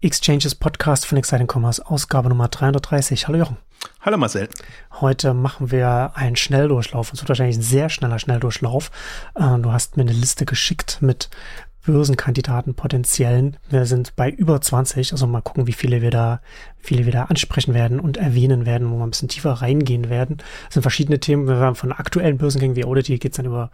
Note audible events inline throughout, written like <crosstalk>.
Exchanges Podcast von Exciting Commerce, Ausgabe Nummer 330. Hallo Jochen. Hallo Marcel. Heute machen wir einen Schnelldurchlauf. Es wird wahrscheinlich ein sehr schneller Schnelldurchlauf. Äh, du hast mir eine Liste geschickt mit Börsenkandidaten potenziellen. Wir sind bei über 20, also mal gucken, wie viele wir da, viele wir da ansprechen werden und erwähnen werden, wo wir ein bisschen tiefer reingehen werden. Es sind verschiedene Themen. Wir haben von aktuellen Börsengängen wie Audity geht es dann über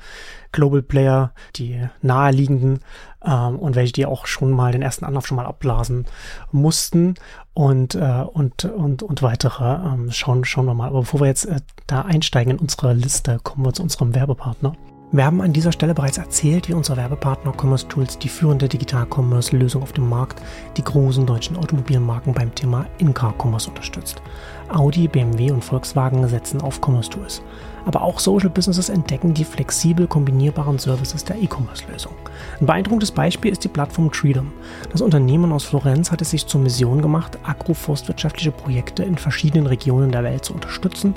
Global Player, die naheliegenden ähm, und welche, die auch schon mal den ersten Anlauf schon mal abblasen mussten und, äh, und, und, und weitere. Ähm, schauen, schauen wir mal. Aber bevor wir jetzt äh, da einsteigen in unsere Liste, kommen wir zu unserem Werbepartner. Wir haben an dieser Stelle bereits erzählt, wie unser Werbepartner Commerce Tools die führende Digital-Commerce-Lösung auf dem Markt, die großen deutschen Automobilmarken beim Thema In-Car-Commerce unterstützt. Audi, BMW und Volkswagen setzen auf Commerce Tools. Aber auch Social Businesses entdecken die flexibel kombinierbaren Services der E-Commerce-Lösung. Ein beeindruckendes Beispiel ist die Plattform Treedom. Das Unternehmen aus Florenz hat es sich zur Mission gemacht, agroforstwirtschaftliche Projekte in verschiedenen Regionen der Welt zu unterstützen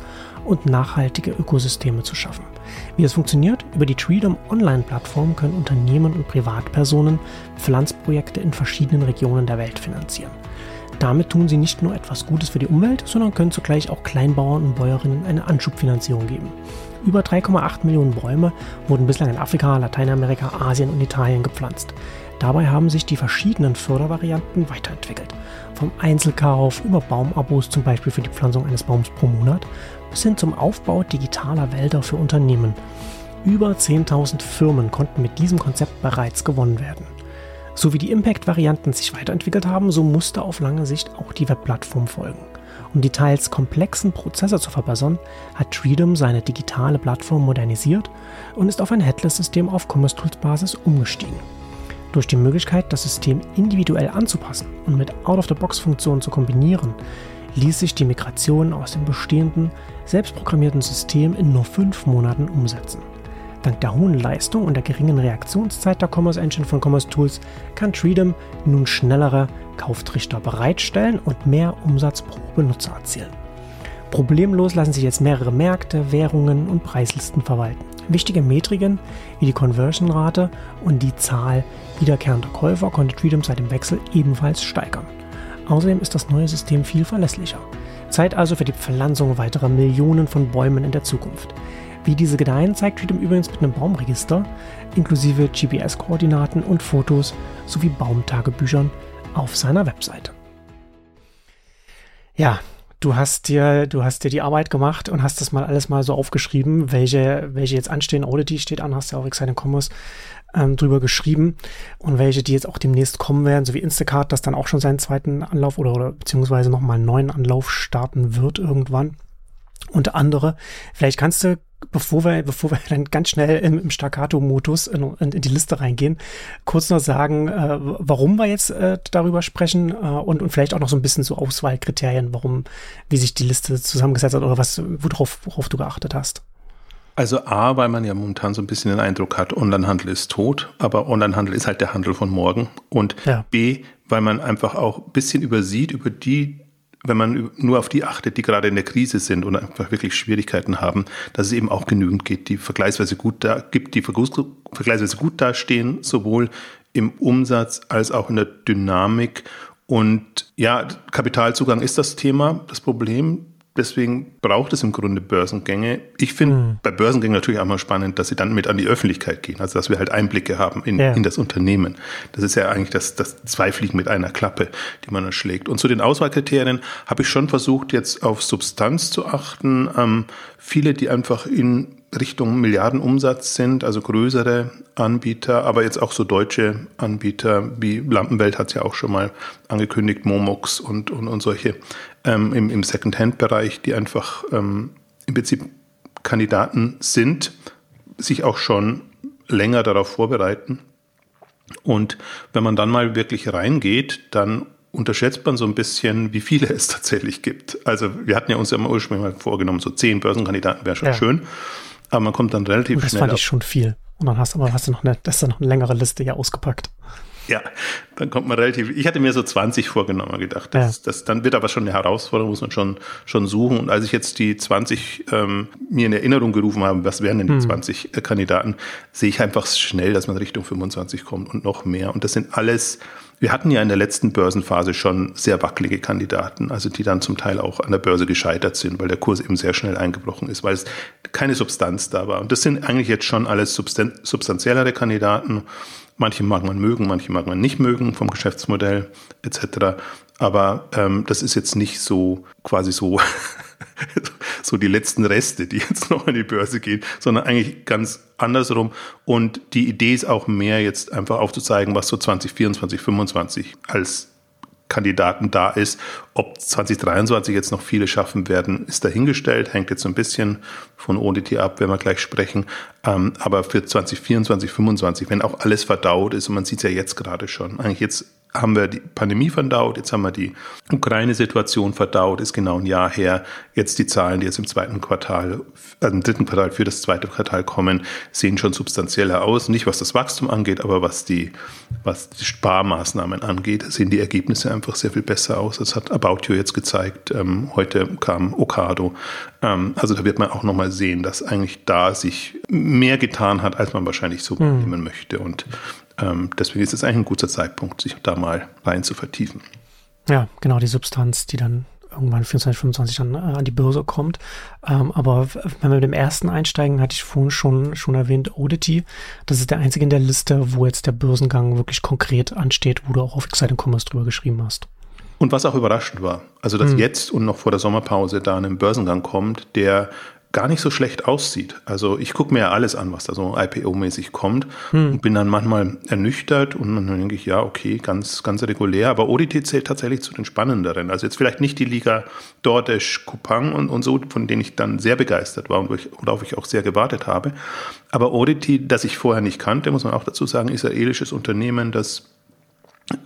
und nachhaltige Ökosysteme zu schaffen. Wie es funktioniert? Über die Treedom Online-Plattform können Unternehmen und Privatpersonen Pflanzprojekte in verschiedenen Regionen der Welt finanzieren. Damit tun sie nicht nur etwas Gutes für die Umwelt, sondern können zugleich auch Kleinbauern und Bäuerinnen eine Anschubfinanzierung geben. Über 3,8 Millionen Bäume wurden bislang in Afrika, Lateinamerika, Asien und Italien gepflanzt. Dabei haben sich die verschiedenen Fördervarianten weiterentwickelt. Vom Einzelkauf über Baumabos zum Beispiel für die Pflanzung eines Baums pro Monat bis hin zum Aufbau digitaler Wälder für Unternehmen. Über 10.000 Firmen konnten mit diesem Konzept bereits gewonnen werden. So wie die Impact-Varianten sich weiterentwickelt haben, so musste auf lange Sicht auch die Webplattform folgen. Um die teils komplexen Prozesse zu verbessern, hat Treedom seine digitale Plattform modernisiert und ist auf ein Headless-System auf Commerce Tools Basis umgestiegen. Durch die Möglichkeit, das System individuell anzupassen und mit Out-of-the-Box-Funktionen zu kombinieren, ließ sich die Migration aus dem bestehenden, selbstprogrammierten System in nur fünf Monaten umsetzen. Dank der hohen Leistung und der geringen Reaktionszeit der Commerce Engine von Commerce Tools kann Treedom nun schnellere Kauftrichter bereitstellen und mehr Umsatz pro Benutzer erzielen. Problemlos lassen sich jetzt mehrere Märkte, Währungen und Preislisten verwalten. Wichtige Metriken wie die Conversion-Rate und die Zahl wiederkehrender Käufer konnte Treedom seit dem Wechsel ebenfalls steigern. Außerdem ist das neue System viel verlässlicher. Zeit also für die Pflanzung weiterer Millionen von Bäumen in der Zukunft. Wie diese gedeihen, zeigt Freedom übrigens mit einem Baumregister, inklusive GPS-Koordinaten und Fotos sowie Baumtagebüchern auf seiner Webseite. Ja, du hast dir, du hast dir die Arbeit gemacht und hast das mal alles mal so aufgeschrieben, welche, welche jetzt anstehen. Audity steht an, hast ja auch Exciting Commerce ähm, drüber geschrieben und welche, die jetzt auch demnächst kommen werden, so wie Instacart, das dann auch schon seinen zweiten Anlauf oder, oder beziehungsweise nochmal einen neuen Anlauf starten wird irgendwann. Unter andere. Vielleicht kannst du bevor wir, bevor wir <laughs> dann ganz schnell im, im Staccato-Modus in, in, in, die Liste reingehen, kurz noch sagen, äh, warum wir jetzt äh, darüber sprechen äh, und, und vielleicht auch noch so ein bisschen so Auswahlkriterien, warum, wie sich die Liste zusammengesetzt hat oder was, worauf, worauf du geachtet hast. Also A, weil man ja momentan so ein bisschen den Eindruck hat, Onlinehandel ist tot, aber Onlinehandel ist halt der Handel von morgen. Und ja. B, weil man einfach auch ein bisschen übersieht über die wenn man nur auf die achtet, die gerade in der Krise sind und einfach wirklich Schwierigkeiten haben, dass es eben auch genügend geht, die vergleichsweise gut da gibt, die vergleichsweise gut dastehen, sowohl im Umsatz als auch in der Dynamik. Und ja, Kapitalzugang ist das Thema, das Problem. Deswegen braucht es im Grunde Börsengänge. Ich finde mhm. bei Börsengängen natürlich auch mal spannend, dass sie dann mit an die Öffentlichkeit gehen, also dass wir halt Einblicke haben in, ja. in das Unternehmen. Das ist ja eigentlich das, das zwei Fliegen mit einer Klappe, die man erschlägt. Und zu den Auswahlkriterien habe ich schon versucht, jetzt auf Substanz zu achten. Ähm, viele, die einfach in Richtung Milliardenumsatz sind, also größere Anbieter, aber jetzt auch so deutsche Anbieter wie Lampenwelt hat es ja auch schon mal angekündigt, Momox und, und, und solche ähm, im, im Second-Hand-Bereich, die einfach ähm, im Prinzip Kandidaten sind, sich auch schon länger darauf vorbereiten. Und wenn man dann mal wirklich reingeht, dann unterschätzt man so ein bisschen, wie viele es tatsächlich gibt. Also wir hatten ja uns ja mal ursprünglich mal vorgenommen, so zehn Börsenkandidaten wäre schon ja. schön. Aber man kommt dann relativ das schnell. Das fand ich schon viel. Und dann hast, aber hast du noch eine, das ist dann noch eine längere Liste hier ausgepackt. Ja, dann kommt man relativ. Ich hatte mir so 20 vorgenommen, gedacht. Das, ja. das, dann wird aber schon eine Herausforderung, muss man schon, schon suchen. Und als ich jetzt die 20 ähm, mir in Erinnerung gerufen habe, was wären denn die hm. 20 äh, Kandidaten, sehe ich einfach schnell, dass man Richtung 25 kommt und noch mehr. Und das sind alles wir hatten ja in der letzten Börsenphase schon sehr wackelige Kandidaten, also die dann zum Teil auch an der Börse gescheitert sind, weil der Kurs eben sehr schnell eingebrochen ist, weil es keine Substanz da war. Und das sind eigentlich jetzt schon alles substanziellere Kandidaten. Manche mag man mögen, manche mag man nicht mögen vom Geschäftsmodell etc. Aber ähm, das ist jetzt nicht so quasi so <laughs> so die letzten Reste, die jetzt noch an die Börse gehen, sondern eigentlich ganz andersrum. Und die Idee ist auch mehr jetzt einfach aufzuzeigen, was so 2024, 2025 als Kandidaten da ist. Ob 2023 jetzt noch viele schaffen werden, ist dahingestellt, hängt jetzt so ein bisschen von ODT ab, wenn wir gleich sprechen. Ähm, aber für 2024, 2025, wenn auch alles verdaut ist, und man sieht es ja jetzt gerade schon, eigentlich jetzt haben wir die Pandemie verdaut, jetzt haben wir die Ukraine-Situation verdaut, ist genau ein Jahr her. Jetzt die Zahlen, die jetzt im zweiten Quartal, äh, im dritten Quartal für das zweite Quartal kommen, sehen schon substanzieller aus. Nicht was das Wachstum angeht, aber was die, was die Sparmaßnahmen angeht, sehen die Ergebnisse einfach sehr viel besser aus. Das hat About You jetzt gezeigt. Ähm, heute kam Okado. Ähm, also da wird man auch nochmal sehen, dass eigentlich da sich mehr getan hat, als man wahrscheinlich so mhm. nehmen möchte. Und ähm, deswegen ist es eigentlich ein guter Zeitpunkt, sich da mal rein zu vertiefen. Ja, genau, die Substanz, die dann irgendwann 24, 25 dann äh, an die Börse kommt. Ähm, aber wenn wir mit dem ersten einsteigen, hatte ich vorhin schon, schon erwähnt, Oddity. Das ist der einzige in der Liste, wo jetzt der Börsengang wirklich konkret ansteht, wo du auch auf Exciting Commerce drüber geschrieben hast. Und was auch überraschend war, also dass hm. jetzt und noch vor der Sommerpause da ein Börsengang kommt, der gar nicht so schlecht aussieht. Also ich gucke mir ja alles an, was da so IPO-mäßig kommt hm. und bin dann manchmal ernüchtert und dann denke ich, ja, okay, ganz, ganz regulär. Aber ODT zählt tatsächlich zu den spannenderen. Also jetzt vielleicht nicht die Liga Dordesh, Kupang und, und so, von denen ich dann sehr begeistert war und worauf ich auch sehr gewartet habe. Aber Oddity, das ich vorher nicht kannte, muss man auch dazu sagen, israelisches Unternehmen, das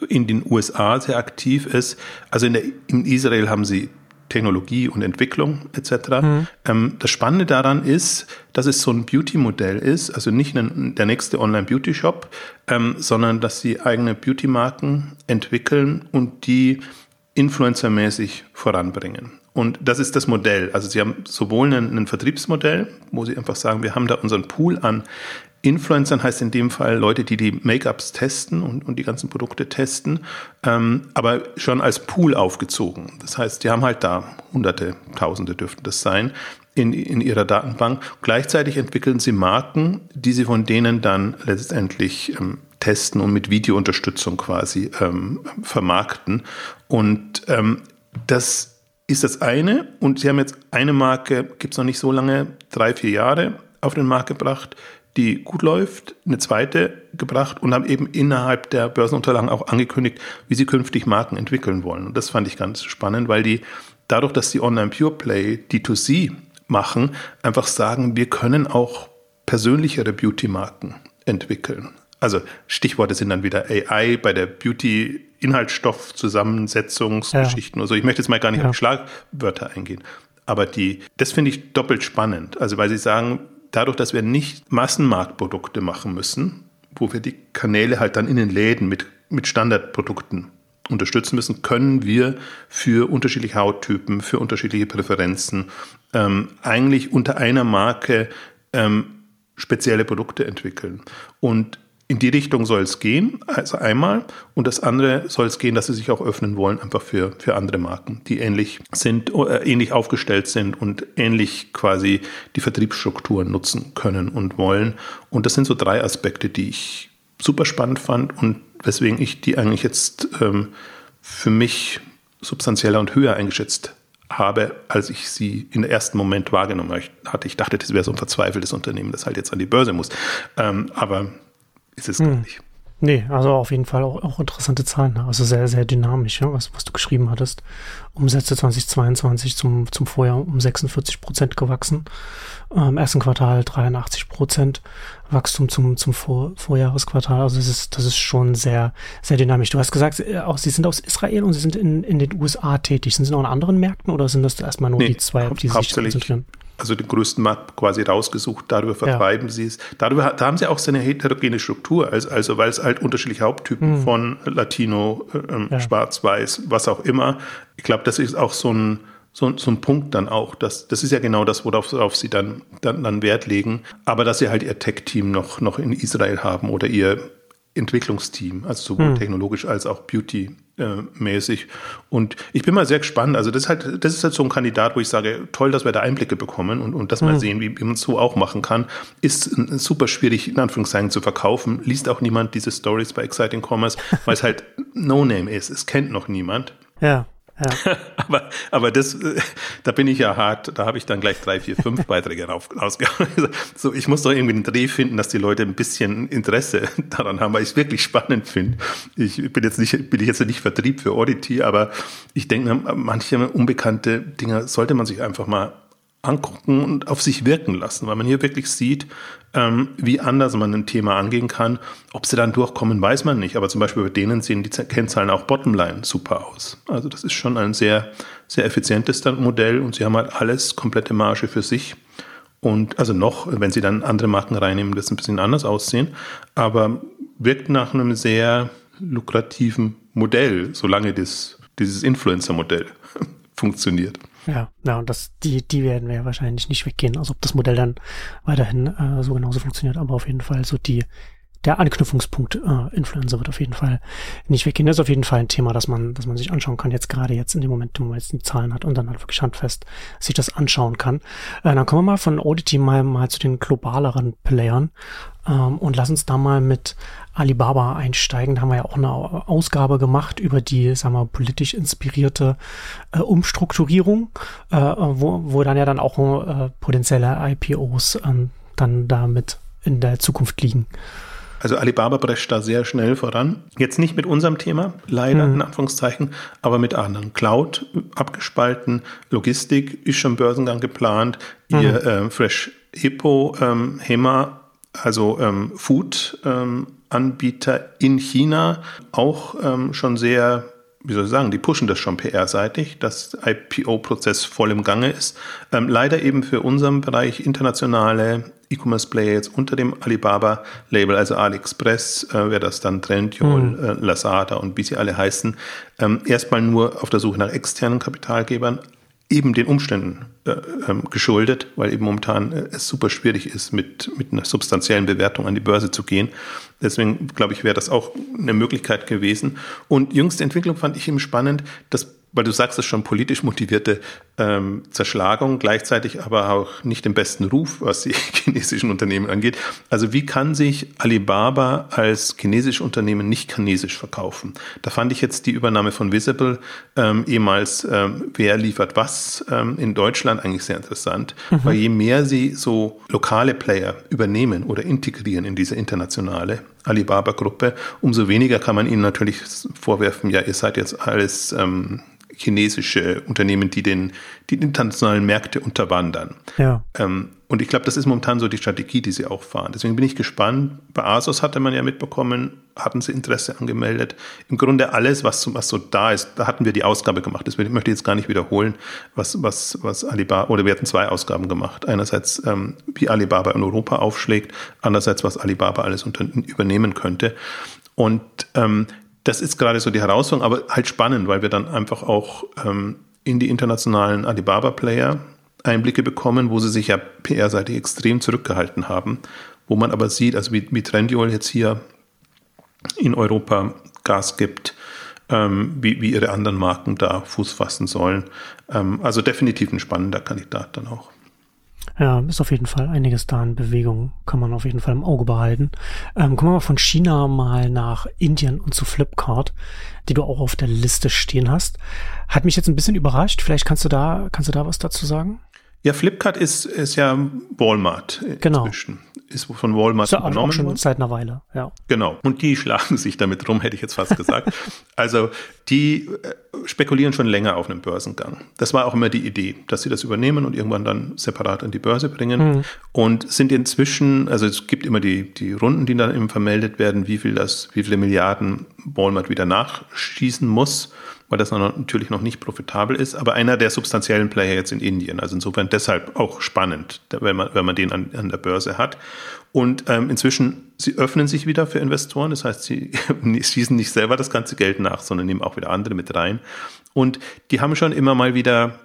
in den USA sehr aktiv ist. Also in, der, in Israel haben sie Technologie und Entwicklung etc. Mhm. Ähm, das Spannende daran ist, dass es so ein Beauty-Modell ist, also nicht ein, der nächste Online-Beauty-Shop, ähm, sondern dass sie eigene Beauty-Marken entwickeln und die influencermäßig voranbringen. Und das ist das Modell. Also sie haben sowohl ein, ein Vertriebsmodell, wo sie einfach sagen, wir haben da unseren Pool an Influencern heißt in dem Fall Leute, die die Make-ups testen und, und die ganzen Produkte testen, ähm, aber schon als Pool aufgezogen. Das heißt, die haben halt da Hunderte, Tausende dürften das sein in, in ihrer Datenbank. Gleichzeitig entwickeln sie Marken, die sie von denen dann letztendlich ähm, testen und mit Videounterstützung quasi ähm, vermarkten. Und ähm, das ist das eine. Und sie haben jetzt eine Marke, gibt es noch nicht so lange, drei, vier Jahre auf den Markt gebracht, die gut läuft, eine zweite gebracht und haben eben innerhalb der Börsenunterlagen auch angekündigt, wie sie künftig Marken entwickeln wollen. Und das fand ich ganz spannend, weil die dadurch, dass die Online Pure Play D2C machen, einfach sagen, wir können auch persönlichere Beauty-Marken entwickeln. Also Stichworte sind dann wieder AI bei der Beauty-Inhaltsstoff-Zusammensetzungsgeschichten ja. oder so. Ich möchte jetzt mal gar nicht ja. auf Schlagwörter eingehen. Aber die, das finde ich doppelt spannend. Also weil sie sagen, dadurch, dass wir nicht Massenmarktprodukte machen müssen, wo wir die Kanäle halt dann in den Läden mit, mit Standardprodukten unterstützen müssen, können wir für unterschiedliche Hauttypen, für unterschiedliche Präferenzen ähm, eigentlich unter einer Marke ähm, spezielle Produkte entwickeln. Und in die Richtung soll es gehen, also einmal. Und das andere soll es gehen, dass sie sich auch öffnen wollen, einfach für, für andere Marken, die ähnlich sind, äh, ähnlich aufgestellt sind und ähnlich quasi die Vertriebsstrukturen nutzen können und wollen. Und das sind so drei Aspekte, die ich super spannend fand und weswegen ich die eigentlich jetzt ähm, für mich substanzieller und höher eingeschätzt habe, als ich sie im ersten Moment wahrgenommen hatte. Ich dachte, das wäre so ein verzweifeltes Unternehmen, das halt jetzt an die Börse muss. Ähm, aber ist es hm. gar nicht. Nee, also auf jeden Fall auch, auch interessante Zahlen. Ne? Also sehr, sehr dynamisch, ja, was, was du geschrieben hattest. Umsätze 2022 zum, zum Vorjahr um 46 Prozent gewachsen. Im ähm, ersten Quartal 83 Prozent. Wachstum zum, zum Vor Vorjahresquartal. Also das ist, das ist schon sehr, sehr dynamisch. Du hast gesagt, äh, auch Sie sind aus Israel und Sie sind in, in den USA tätig. Sind Sie noch in anderen Märkten oder sind das erstmal nur nee, die zwei, auf die Sie sich konzentrieren? Also den größten Markt quasi rausgesucht, darüber vertreiben ja. sie es. Darüber, da haben sie auch so eine heterogene Struktur, also, also weil es halt unterschiedliche Haupttypen mhm. von Latino, äh, ja. Schwarz-Weiß, was auch immer. Ich glaube, das ist auch so ein, so, so ein Punkt dann auch. Das, das ist ja genau das, worauf, worauf sie dann, dann, dann Wert legen. Aber dass sie halt ihr Tech-Team noch, noch in Israel haben oder ihr Entwicklungsteam, also sowohl hm. technologisch als auch beauty-mäßig. und ich bin mal sehr gespannt. Also das ist halt, das ist halt so ein Kandidat, wo ich sage, toll, dass wir da Einblicke bekommen und, und das hm. mal sehen, wie, wie man es so auch machen kann. Ist super schwierig, in Anführungszeichen, zu verkaufen. Liest auch niemand diese Stories bei Exciting Commerce, weil es halt <laughs> No-Name ist. Es kennt noch niemand. Ja. Ja. <laughs> aber, aber das, da bin ich ja hart, da habe ich dann gleich drei, vier, fünf <laughs> Beiträge rausgehauen. So, ich muss doch irgendwie einen Dreh finden, dass die Leute ein bisschen Interesse <laughs> daran haben, weil ich es wirklich spannend finde. Ich bin jetzt nicht, bin ich jetzt nicht Vertrieb für Audity, aber ich denke, manche unbekannte Dinge sollte man sich einfach mal angucken und auf sich wirken lassen, weil man hier wirklich sieht, ähm, wie anders man ein Thema angehen kann. Ob sie dann durchkommen, weiß man nicht. Aber zum Beispiel bei denen sehen die Kennzahlen auch Bottomline super aus. Also das ist schon ein sehr, sehr effizientes Modell und sie haben halt alles komplette Marge für sich. Und also noch, wenn sie dann andere Marken reinnehmen, das ein bisschen anders aussehen. Aber wirkt nach einem sehr lukrativen Modell, solange das, dieses Influencer-Modell <laughs> funktioniert. Ja, ja, und das, die, die werden wir ja wahrscheinlich nicht weggehen. Also ob das Modell dann weiterhin äh, so genauso funktioniert, aber auf jeden Fall so die, der Anknüpfungspunkt äh, Influencer wird auf jeden Fall nicht weggehen. Das ist auf jeden Fall ein Thema, das man, das man sich anschauen kann, jetzt gerade jetzt in dem Moment, wo man jetzt die Zahlen hat und dann halt wirklich handfest sich das anschauen kann. Äh, dann kommen wir mal von Audity mal, mal zu den globaleren Playern ähm, und lass uns da mal mit Alibaba einsteigen. Da haben wir ja auch eine Ausgabe gemacht über die, sagen wir, politisch inspirierte äh, Umstrukturierung, äh, wo, wo dann ja dann auch äh, potenzielle IPOs ähm, dann damit in der Zukunft liegen. Also Alibaba prescht da sehr schnell voran. Jetzt nicht mit unserem Thema, leider mhm. in Anführungszeichen, aber mit anderen. Cloud abgespalten, Logistik ist schon Börsengang geplant, mhm. ihr äh, Fresh Hippo, ähm, HEMA, also ähm, Food ähm, Anbieter in China auch ähm, schon sehr, wie soll ich sagen, die pushen das schon PR-seitig, dass IPO-Prozess voll im Gange ist. Ähm, leider eben für unseren Bereich internationale E-Commerce-Player jetzt unter dem Alibaba-Label, also AliExpress, äh, wäre das dann Trendyol, mhm. äh, Lazada und wie sie alle heißen, ähm, erstmal nur auf der Suche nach externen Kapitalgebern, eben den Umständen äh, ähm, geschuldet, weil eben momentan äh, es super schwierig ist, mit, mit einer substanziellen Bewertung an die Börse zu gehen. Deswegen glaube ich, wäre das auch eine Möglichkeit gewesen. Und jüngste Entwicklung fand ich eben spannend, dass weil du sagst es schon, politisch motivierte ähm, Zerschlagung, gleichzeitig aber auch nicht den besten Ruf, was die <laughs> chinesischen Unternehmen angeht. Also wie kann sich Alibaba als chinesisches Unternehmen nicht chinesisch verkaufen? Da fand ich jetzt die Übernahme von Visible, ähm, ehemals ähm, wer liefert was ähm, in Deutschland eigentlich sehr interessant, mhm. weil je mehr sie so lokale Player übernehmen oder integrieren in diese internationale Alibaba-Gruppe, umso weniger kann man ihnen natürlich vorwerfen, ja, ihr seid jetzt alles ähm, chinesische Unternehmen, die den die internationalen Märkte unterwandern. Ja. Ähm, und ich glaube, das ist momentan so die Strategie, die sie auch fahren. Deswegen bin ich gespannt. Bei Asos hatte man ja mitbekommen, hatten sie Interesse angemeldet. Im Grunde alles, was, was so da ist, da hatten wir die Ausgabe gemacht. Das möchte ich jetzt gar nicht wiederholen, was, was, was Alibaba, oder wir hatten zwei Ausgaben gemacht. Einerseits, ähm, wie Alibaba in Europa aufschlägt, andererseits, was Alibaba alles unter, übernehmen könnte. Und ähm, das ist gerade so die Herausforderung, aber halt spannend, weil wir dann einfach auch ähm, in die internationalen Alibaba-Player Einblicke bekommen, wo sie sich ja PR-seitig extrem zurückgehalten haben, wo man aber sieht, also wie, wie Trendyol jetzt hier in Europa Gas gibt, ähm, wie, wie ihre anderen Marken da Fuß fassen sollen. Ähm, also definitiv ein spannender Kandidat dann auch. Ja, ist auf jeden Fall einiges da in Bewegung. Kann man auf jeden Fall im Auge behalten. Ähm, kommen wir mal von China mal nach Indien und zu Flipkart, die du auch auf der Liste stehen hast. Hat mich jetzt ein bisschen überrascht. Vielleicht kannst du da, kannst du da was dazu sagen? Ja, Flipkart ist, ist ja Walmart genau. inzwischen. Ist von Walmart ist übernommen auch schon seit einer Weile, ja. Genau. Und die <laughs> schlagen sich damit rum, hätte ich jetzt fast gesagt. also die äh, spekulieren schon länger auf einem Börsengang. Das war auch immer die Idee, dass sie das übernehmen und irgendwann dann separat an die Börse bringen. Mhm. Und sind inzwischen, also es gibt immer die, die Runden, die dann eben vermeldet werden, wie viel das, wie viele Milliarden Walmart wieder nachschießen muss weil das natürlich noch nicht profitabel ist, aber einer der substanziellen Player jetzt in Indien. Also insofern deshalb auch spannend, wenn man, wenn man den an, an der Börse hat. Und ähm, inzwischen, sie öffnen sich wieder für Investoren, das heißt, sie <laughs> schießen nicht selber das ganze Geld nach, sondern nehmen auch wieder andere mit rein. Und die haben schon immer mal wieder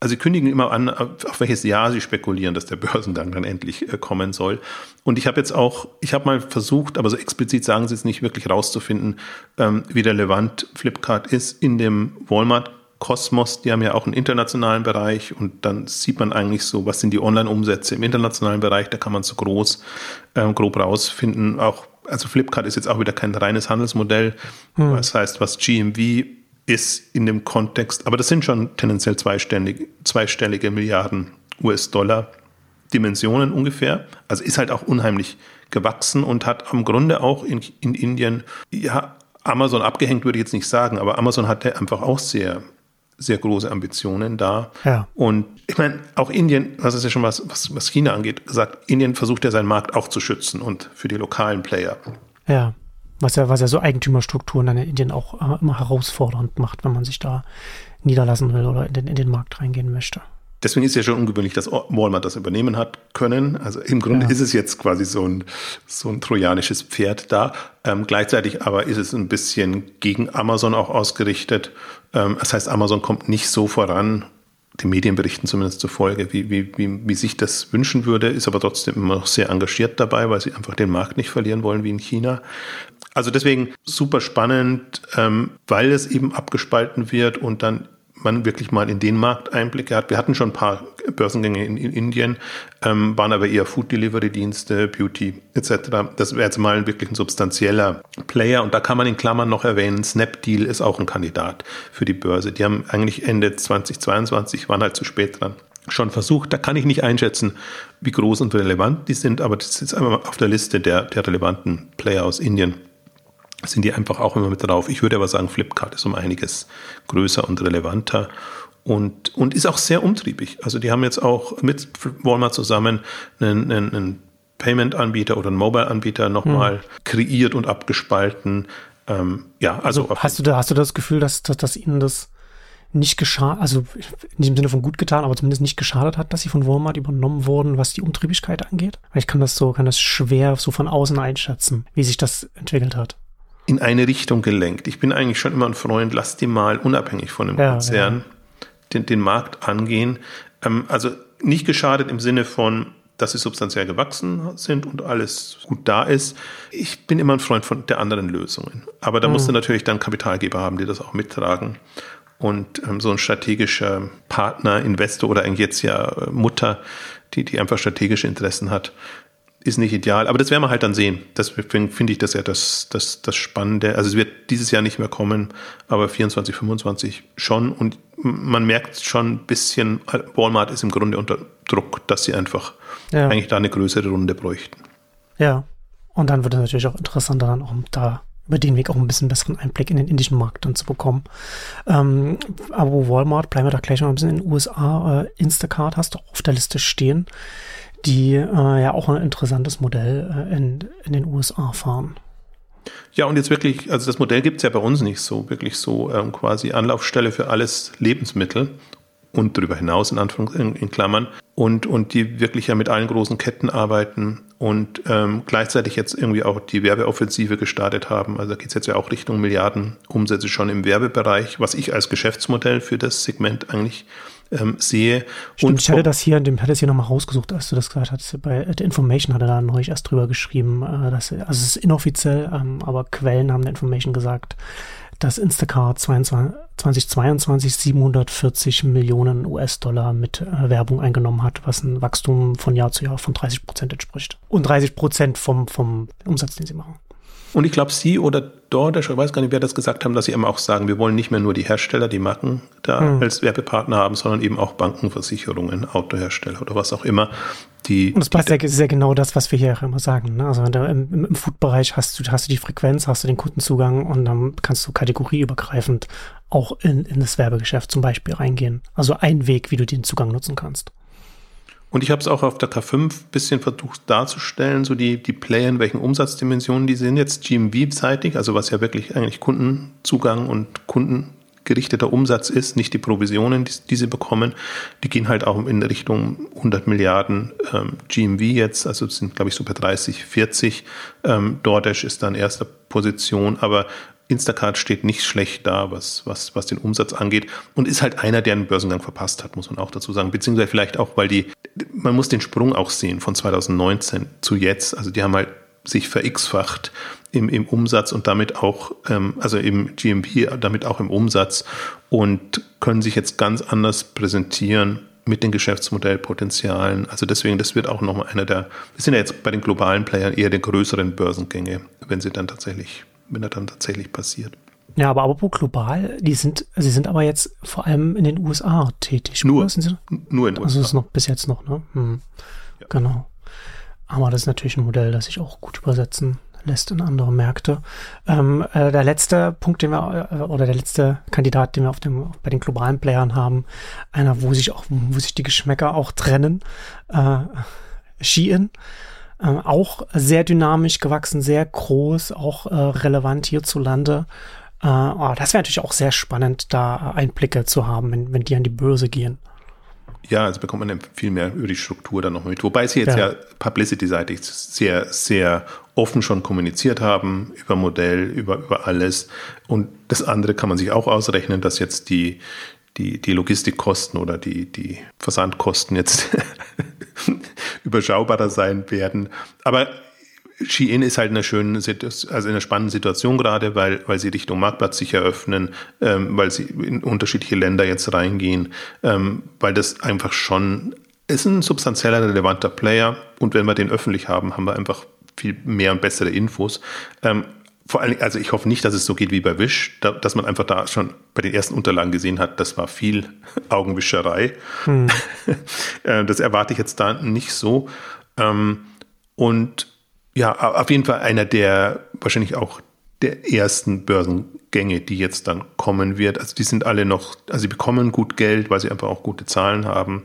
also sie kündigen immer an, auf welches Jahr sie spekulieren, dass der Börsengang dann endlich äh, kommen soll. Und ich habe jetzt auch, ich habe mal versucht, aber so explizit sagen sie es nicht wirklich rauszufinden, ähm, wie relevant Flipkart ist in dem Walmart Kosmos, die haben ja auch einen internationalen Bereich und dann sieht man eigentlich so, was sind die Online-Umsätze im internationalen Bereich, da kann man so groß, ähm, grob rausfinden. Auch, also Flipkart ist jetzt auch wieder kein reines Handelsmodell. Hm. Das heißt, was GMV ist in dem Kontext, aber das sind schon tendenziell zweistellige, zweistellige Milliarden US-Dollar Dimensionen ungefähr. Also ist halt auch unheimlich gewachsen und hat am Grunde auch in, in Indien, ja, Amazon abgehängt würde ich jetzt nicht sagen, aber Amazon hatte einfach auch sehr, sehr große Ambitionen da. Ja. Und ich meine, auch Indien, das ist ja schon was, was, was China angeht, gesagt, Indien versucht ja seinen Markt auch zu schützen und für die lokalen Player. Ja. Was ja, was ja so Eigentümerstrukturen dann in Indien auch äh, immer herausfordernd macht, wenn man sich da niederlassen will oder in den, in den Markt reingehen möchte. Deswegen ist es ja schon ungewöhnlich, dass Walmart das übernehmen hat können. Also im Grunde ja. ist es jetzt quasi so ein, so ein trojanisches Pferd da. Ähm, gleichzeitig aber ist es ein bisschen gegen Amazon auch ausgerichtet. Ähm, das heißt, Amazon kommt nicht so voran, die Medienberichten zumindest zufolge, wie, wie, wie, wie sich das wünschen würde, ist aber trotzdem immer noch sehr engagiert dabei, weil sie einfach den Markt nicht verlieren wollen wie in China. Also deswegen super spannend, ähm, weil es eben abgespalten wird und dann man wirklich mal in den Markt Einblicke hat. Wir hatten schon ein paar Börsengänge in, in Indien, ähm, waren aber eher Food Delivery Dienste, Beauty etc. Das wäre jetzt mal wirklich ein substanzieller Player und da kann man in Klammern noch erwähnen, Snapdeal ist auch ein Kandidat für die Börse. Die haben eigentlich Ende 2022, waren halt zu spät dran schon versucht. Da kann ich nicht einschätzen, wie groß und relevant die sind, aber das ist einmal auf der Liste der, der relevanten Player aus Indien sind die einfach auch immer mit drauf. Ich würde aber sagen, Flipkart ist um einiges größer und relevanter und, und ist auch sehr umtriebig. Also die haben jetzt auch mit Walmart zusammen einen, einen, einen Payment-Anbieter oder einen Mobile-Anbieter nochmal hm. kreiert und abgespalten. Ähm, ja, also, also hast du da hast du das Gefühl, dass, dass, dass ihnen das nicht geschadet, also in diesem Sinne von gut getan, aber zumindest nicht geschadet hat, dass sie von Walmart übernommen wurden, was die Umtriebigkeit angeht? Weil ich kann das so, kann das schwer so von außen einschätzen, wie sich das entwickelt hat in eine Richtung gelenkt. Ich bin eigentlich schon immer ein Freund, lass die mal unabhängig von dem ja, Konzern ja. Den, den Markt angehen. Ähm, also nicht geschadet im Sinne von, dass sie substanziell gewachsen sind und alles gut da ist. Ich bin immer ein Freund von der anderen Lösungen. Aber da mhm. musst du natürlich dann Kapitalgeber haben, die das auch mittragen. Und ähm, so ein strategischer Partner, Investor oder eigentlich jetzt ja äh, Mutter, die, die einfach strategische Interessen hat, ist nicht ideal, aber das werden wir halt dann sehen. Deswegen finde ich das ja das, das, das Spannende. Also es wird dieses Jahr nicht mehr kommen, aber 24, 25 schon. Und man merkt schon ein bisschen, Walmart ist im Grunde unter Druck, dass sie einfach ja. eigentlich da eine größere Runde bräuchten. Ja, und dann wird es natürlich auch interessanter, dann auch da über den Weg auch ein bisschen besseren Einblick in den indischen Markt dann zu bekommen. Ähm, aber Walmart, bleiben wir da gleich noch ein bisschen in den USA. Äh, Instacart hast du auch auf der Liste stehen die äh, ja auch ein interessantes Modell äh, in, in den USA fahren. Ja, und jetzt wirklich, also das Modell gibt es ja bei uns nicht so, wirklich so ähm, quasi Anlaufstelle für alles Lebensmittel und darüber hinaus in Anführungs in, in, Klammern und, und die wirklich ja mit allen großen Ketten arbeiten und ähm, gleichzeitig jetzt irgendwie auch die Werbeoffensive gestartet haben. Also da geht es jetzt ja auch Richtung Milliarden Umsätze schon im Werbebereich, was ich als Geschäftsmodell für das Segment eigentlich ähm, sehe. Stimmt, und ich hatte das hier, dem hatte es hier nochmal rausgesucht, als du das gesagt hast. Bei The Information hat er da neulich erst drüber geschrieben, äh, dass, also es ist inoffiziell, ähm, aber Quellen haben der Information gesagt, dass Instacart 22, 2022 740 Millionen US-Dollar mit äh, Werbung eingenommen hat, was ein Wachstum von Jahr zu Jahr von 30 Prozent entspricht. Und 30 Prozent vom, vom Umsatz, den sie machen. Und ich glaube, Sie oder DoorDash, ich weiß gar nicht, wer das gesagt haben, dass sie immer auch sagen, wir wollen nicht mehr nur die Hersteller, die Marken da hm. als Werbepartner haben, sondern eben auch Banken, Versicherungen, Autohersteller oder was auch immer. Die, und das passt ja, ist ja genau das, was wir hier auch immer sagen. Ne? Also im, im, im Food-Bereich hast du, hast du die Frequenz, hast du den Kundenzugang und dann kannst du kategorieübergreifend auch in, in das Werbegeschäft zum Beispiel reingehen. Also ein Weg, wie du den Zugang nutzen kannst. Und ich habe es auch auf der K5 ein bisschen versucht darzustellen, so die, die Player, in welchen Umsatzdimensionen die sind. Jetzt GMV-seitig, also was ja wirklich eigentlich Kundenzugang und kundengerichteter Umsatz ist, nicht die Provisionen, die, die sie bekommen. Die gehen halt auch in Richtung 100 Milliarden ähm, GMV jetzt, also sind, glaube ich, so bei 30, 40. Ähm, DoorDash ist dann erster Position, aber Instacart steht nicht schlecht da, was, was, was den Umsatz angeht und ist halt einer, der einen Börsengang verpasst hat, muss man auch dazu sagen. Beziehungsweise vielleicht auch, weil die, man muss den Sprung auch sehen von 2019 zu jetzt. Also die haben halt sich verX-facht im, im Umsatz und damit auch, ähm, also im GMP, damit auch im Umsatz und können sich jetzt ganz anders präsentieren mit den Geschäftsmodellpotenzialen. Also deswegen, das wird auch nochmal einer der, wir sind ja jetzt bei den globalen Playern eher der größeren Börsengänge, wenn sie dann tatsächlich wenn das dann tatsächlich passiert. Ja, aber apropos global, die sind, sie sind aber jetzt vor allem in den USA tätig. Nur, sie? nur in den USA. Also ist noch bis jetzt noch, ne? Hm. Ja. Genau. Aber das ist natürlich ein Modell, das sich auch gut übersetzen lässt in andere Märkte. Ähm, äh, der letzte Punkt, den wir, äh, oder der letzte Kandidat, den wir auf dem, bei den globalen Playern haben, einer, wo sich auch, wo sich die Geschmäcker auch trennen, äh, Shein. Ähm, auch sehr dynamisch gewachsen, sehr groß, auch äh, relevant hierzulande. Äh, oh, das wäre natürlich auch sehr spannend, da Einblicke zu haben, wenn, wenn die an die Börse gehen. Ja, also bekommt man viel mehr über die Struktur dann noch mit. Wobei sie jetzt ja, ja publicity-seitig sehr, sehr offen schon kommuniziert haben über Modell, über, über alles. Und das andere kann man sich auch ausrechnen, dass jetzt die, die, die Logistikkosten oder die, die Versandkosten jetzt <laughs> <laughs> überschaubarer sein werden. Aber Shein ist halt in einer schönen, also in einer spannenden Situation gerade, weil, weil sie Richtung Marktplatz sich eröffnen, ähm, weil sie in unterschiedliche Länder jetzt reingehen, ähm, weil das einfach schon ist ein substanzieller, relevanter Player und wenn wir den öffentlich haben, haben wir einfach viel mehr und bessere Infos. Ähm, vor allem, also ich hoffe nicht, dass es so geht wie bei Wish, da, dass man einfach da schon bei den ersten Unterlagen gesehen hat, das war viel <laughs> Augenwischerei. Hm. <laughs> Äh, das erwarte ich jetzt da nicht so. Ähm, und ja, auf jeden Fall einer der wahrscheinlich auch der ersten Börsengänge, die jetzt dann kommen wird. Also die sind alle noch, also sie bekommen gut Geld, weil sie einfach auch gute Zahlen haben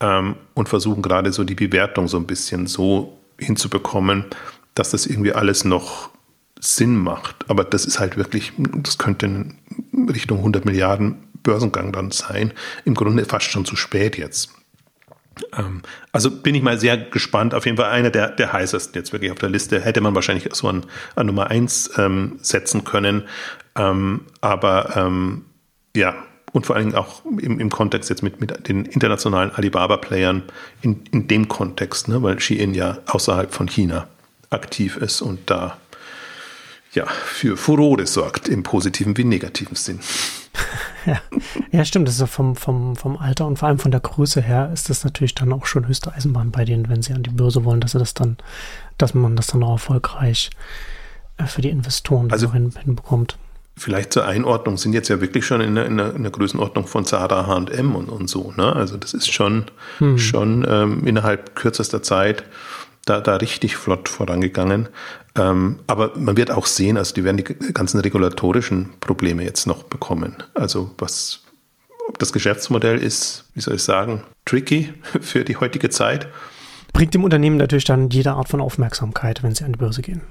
ähm, und versuchen gerade so die Bewertung so ein bisschen so hinzubekommen, dass das irgendwie alles noch Sinn macht. Aber das ist halt wirklich, das könnte in Richtung 100 Milliarden Börsengang dann sein. Im Grunde fast schon zu spät jetzt. Ähm, also bin ich mal sehr gespannt. Auf jeden Fall einer der, der heißesten jetzt wirklich auf der Liste. Hätte man wahrscheinlich so an, an Nummer 1 ähm, setzen können. Ähm, aber ähm, ja, und vor Dingen auch im, im Kontext jetzt mit, mit den internationalen Alibaba-Playern in, in dem Kontext, ne, weil Shein ja außerhalb von China aktiv ist und da ja, für Furore sorgt, im positiven wie negativen Sinn. <laughs> ja. ja, stimmt. Das ist vom, vom, vom Alter und vor allem von der Größe her ist das natürlich dann auch schon höchste Eisenbahn bei denen, wenn sie an die Börse wollen, dass sie das dann, dass man das dann auch erfolgreich äh, für die Investoren also, hin, hinbekommt. Vielleicht zur Einordnung sind jetzt ja wirklich schon in der, in der, in der Größenordnung von Zara H&M und, und so. Ne? Also das ist schon, hm. schon ähm, innerhalb kürzester Zeit da, da richtig flott vorangegangen. Ähm, aber man wird auch sehen, also die werden die ganzen regulatorischen Probleme jetzt noch bekommen. Also was, ob das Geschäftsmodell ist, wie soll ich sagen, tricky <laughs> für die heutige Zeit. Bringt dem Unternehmen natürlich dann jede Art von Aufmerksamkeit, wenn sie an die Börse gehen.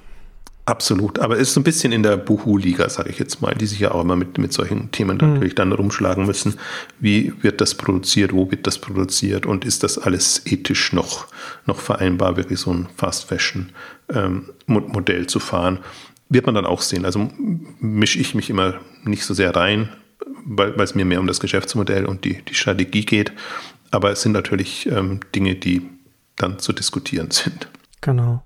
Absolut, aber es ist so ein bisschen in der Buhu-Liga, sage ich jetzt mal, die sich ja auch immer mit, mit solchen Themen mhm. natürlich dann rumschlagen müssen. Wie wird das produziert, wo wird das produziert und ist das alles ethisch noch, noch vereinbar, wirklich so ein Fast-Fashion-Modell ähm, zu fahren? Wird man dann auch sehen. Also mische ich mich immer nicht so sehr rein, weil, weil es mir mehr um das Geschäftsmodell und die, die Strategie geht. Aber es sind natürlich ähm, Dinge, die dann zu diskutieren <laughs> sind. Genau.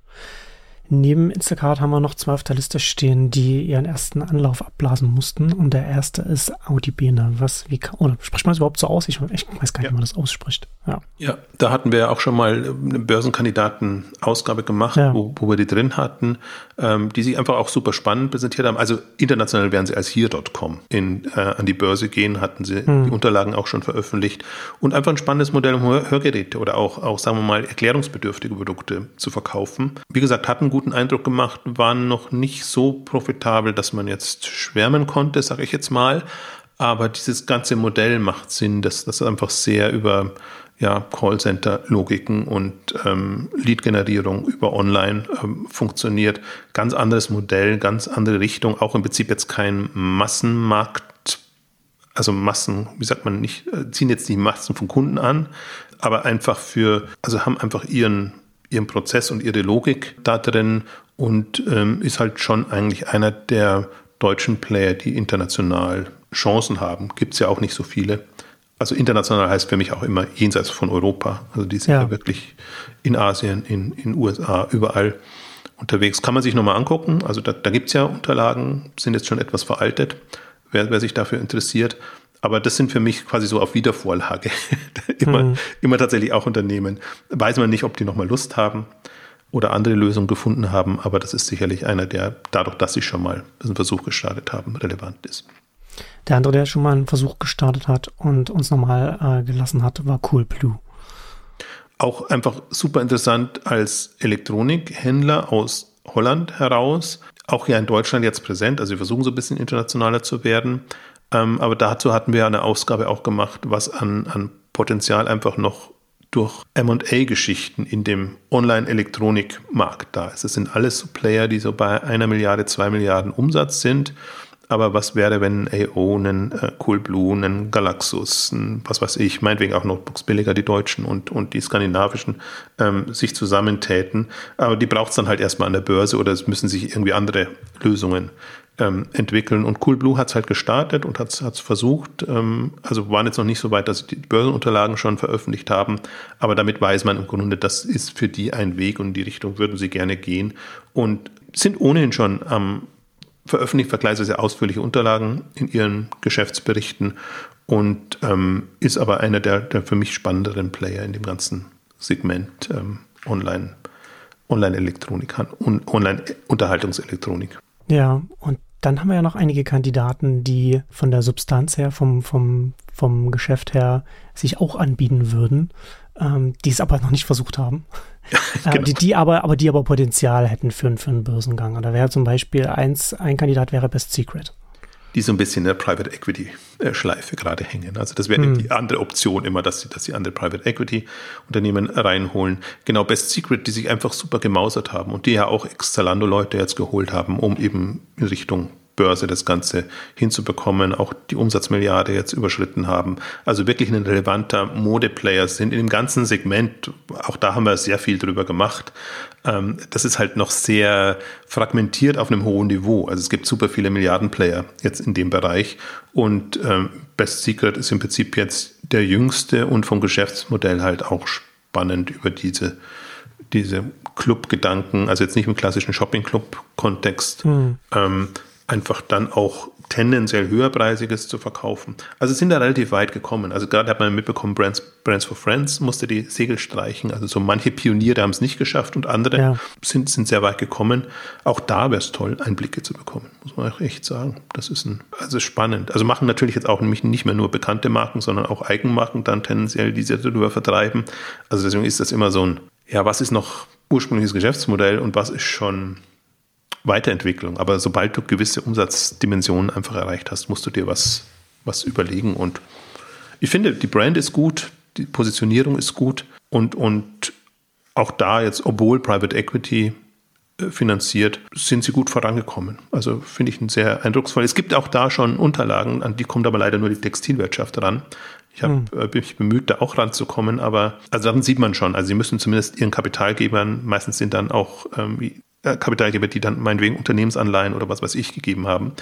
Neben Instacart haben wir noch zwei auf der Liste stehen, die ihren ersten Anlauf abblasen mussten. Und der erste ist Audi Bene. Was, wie, oder spricht man das überhaupt so aus? Ich, ich weiß gar nicht, ja. wie man das ausspricht. Ja. ja, da hatten wir ja auch schon mal eine Börsenkandidaten-Ausgabe gemacht, ja. wo, wo wir die drin hatten, ähm, die sich einfach auch super spannend präsentiert haben. Also international werden sie als hier.com in, äh, an die Börse gehen, hatten sie hm. die Unterlagen auch schon veröffentlicht. Und einfach ein spannendes Modell, um Hörgeräte oder auch, auch, sagen wir mal, erklärungsbedürftige Produkte zu verkaufen. Wie gesagt, hatten einen guten Eindruck gemacht, waren noch nicht so profitabel, dass man jetzt schwärmen konnte, sage ich jetzt mal. Aber dieses ganze Modell macht Sinn, dass das einfach sehr über ja, Callcenter-Logiken und ähm, Lead-Generierung über Online ähm, funktioniert. Ganz anderes Modell, ganz andere Richtung, auch im Prinzip jetzt kein Massenmarkt, also Massen, wie sagt man, nicht, äh, ziehen jetzt die Massen von Kunden an, aber einfach für, also haben einfach ihren, ihren Prozess und ihre Logik da drin und ähm, ist halt schon eigentlich einer der deutschen Player, die international Chancen haben. Gibt es ja auch nicht so viele also international heißt für mich auch immer jenseits von Europa. Also die sind ja, ja wirklich in Asien, in den USA, überall unterwegs. Kann man sich nochmal angucken. Also da, da gibt es ja Unterlagen, sind jetzt schon etwas veraltet, wer, wer sich dafür interessiert. Aber das sind für mich quasi so auf Wiedervorlage. <laughs> immer, mhm. immer tatsächlich auch Unternehmen. Weiß man nicht, ob die nochmal Lust haben oder andere Lösungen gefunden haben, aber das ist sicherlich einer, der dadurch, dass sie schon mal einen Versuch gestartet haben, relevant ist. Der andere, der schon mal einen Versuch gestartet hat und uns nochmal äh, gelassen hat, war Cool Blue. Auch einfach super interessant als Elektronikhändler aus Holland heraus. Auch hier in Deutschland jetzt präsent. Also wir versuchen so ein bisschen internationaler zu werden. Ähm, aber dazu hatten wir eine Ausgabe auch gemacht, was an, an Potenzial einfach noch durch MA-Geschichten in dem Online-Elektronikmarkt da ist. Es sind alles so Player, die so bei einer Milliarde, zwei Milliarden Umsatz sind aber was wäre, wenn AO, ein äh, Coolblue, ein Galaxus, ein, was weiß ich, meinetwegen auch Notebooks billiger, die deutschen und, und die skandinavischen, ähm, sich zusammentäten. Aber die braucht es dann halt erstmal an der Börse oder es müssen sich irgendwie andere Lösungen ähm, entwickeln. Und Coolblue hat es halt gestartet und hat es versucht. Ähm, also waren jetzt noch nicht so weit, dass sie die Börsenunterlagen schon veröffentlicht haben. Aber damit weiß man im Grunde, das ist für die ein Weg und in die Richtung würden sie gerne gehen und sind ohnehin schon am veröffentlicht vergleichsweise ausführliche Unterlagen in ihren Geschäftsberichten und ähm, ist aber einer der, der für mich spannenderen Player in dem ganzen Segment ähm, Online, Online-Elektronik, Online-Unterhaltungselektronik. Ja, und dann haben wir ja noch einige Kandidaten, die von der Substanz her, vom, vom, vom Geschäft her sich auch anbieten würden, ähm, die es aber noch nicht versucht haben. <laughs> Äh, genau. die, die aber, aber die aber Potenzial hätten für, für einen Börsengang. Und da wäre zum Beispiel eins, ein Kandidat wäre Best Secret. Die so ein bisschen in der Private Equity äh, Schleife gerade hängen. Also das wäre hm. die andere Option immer, dass sie, dass sie andere Private Equity Unternehmen reinholen. Genau, Best Secret, die sich einfach super gemausert haben und die ja auch Ex-Zalando Leute jetzt geholt haben, um eben in Richtung Börse das Ganze hinzubekommen, auch die Umsatzmilliarde jetzt überschritten haben. Also wirklich ein relevanter Modeplayer sind in dem ganzen Segment. Auch da haben wir sehr viel drüber gemacht. Ähm, das ist halt noch sehr fragmentiert auf einem hohen Niveau. Also es gibt super viele Milliardenplayer jetzt in dem Bereich und ähm, Best Secret ist im Prinzip jetzt der jüngste und vom Geschäftsmodell halt auch spannend über diese diese Club-Gedanken, also jetzt nicht im klassischen Shopping-Club-Kontext, mhm. ähm, einfach dann auch tendenziell höherpreisiges zu verkaufen. Also sind da relativ weit gekommen. Also gerade hat man mitbekommen, Brands, Brands for Friends musste die Segel streichen. Also so manche Pioniere haben es nicht geschafft und andere ja. sind, sind sehr weit gekommen. Auch da wäre es toll, Einblicke zu bekommen, muss man auch echt sagen. Das ist ein, also spannend. Also machen natürlich jetzt auch nämlich nicht mehr nur bekannte Marken, sondern auch Eigenmarken dann tendenziell, die sie darüber vertreiben. Also deswegen ist das immer so ein, ja, was ist noch ursprüngliches Geschäftsmodell und was ist schon Weiterentwicklung. Aber sobald du gewisse Umsatzdimensionen einfach erreicht hast, musst du dir was, was überlegen. Und ich finde, die Brand ist gut, die Positionierung ist gut und, und auch da jetzt, obwohl Private Equity äh, finanziert, sind sie gut vorangekommen. Also finde ich ein sehr eindrucksvoll. Es gibt auch da schon Unterlagen, an die kommt aber leider nur die Textilwirtschaft ran. Ich habe hm. Äh, mich bemüht, da auch ranzukommen, aber also daran sieht man schon. Also sie müssen zumindest ihren Kapitalgebern, meistens sind dann auch ähm, äh, Kapitalgeber, die dann meinetwegen Unternehmensanleihen oder was weiß ich gegeben haben,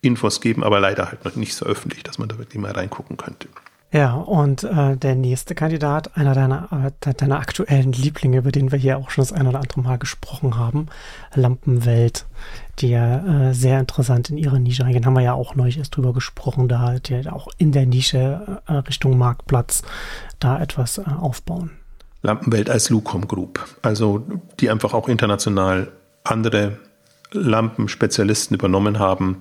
Infos geben, aber leider halt noch nicht so öffentlich, dass man da wirklich mal reingucken könnte. Ja, und äh, der nächste Kandidat, einer deiner, äh, deiner aktuellen Lieblinge, über den wir hier auch schon das ein oder andere Mal gesprochen haben, Lampenwelt, die ja äh, sehr interessant in ihre Nische reingehen, haben wir ja auch neulich erst drüber gesprochen, da die auch in der Nische äh, Richtung Marktplatz da etwas äh, aufbauen. Lampenwelt als Lucom Group, also die einfach auch international andere Lampenspezialisten übernommen haben.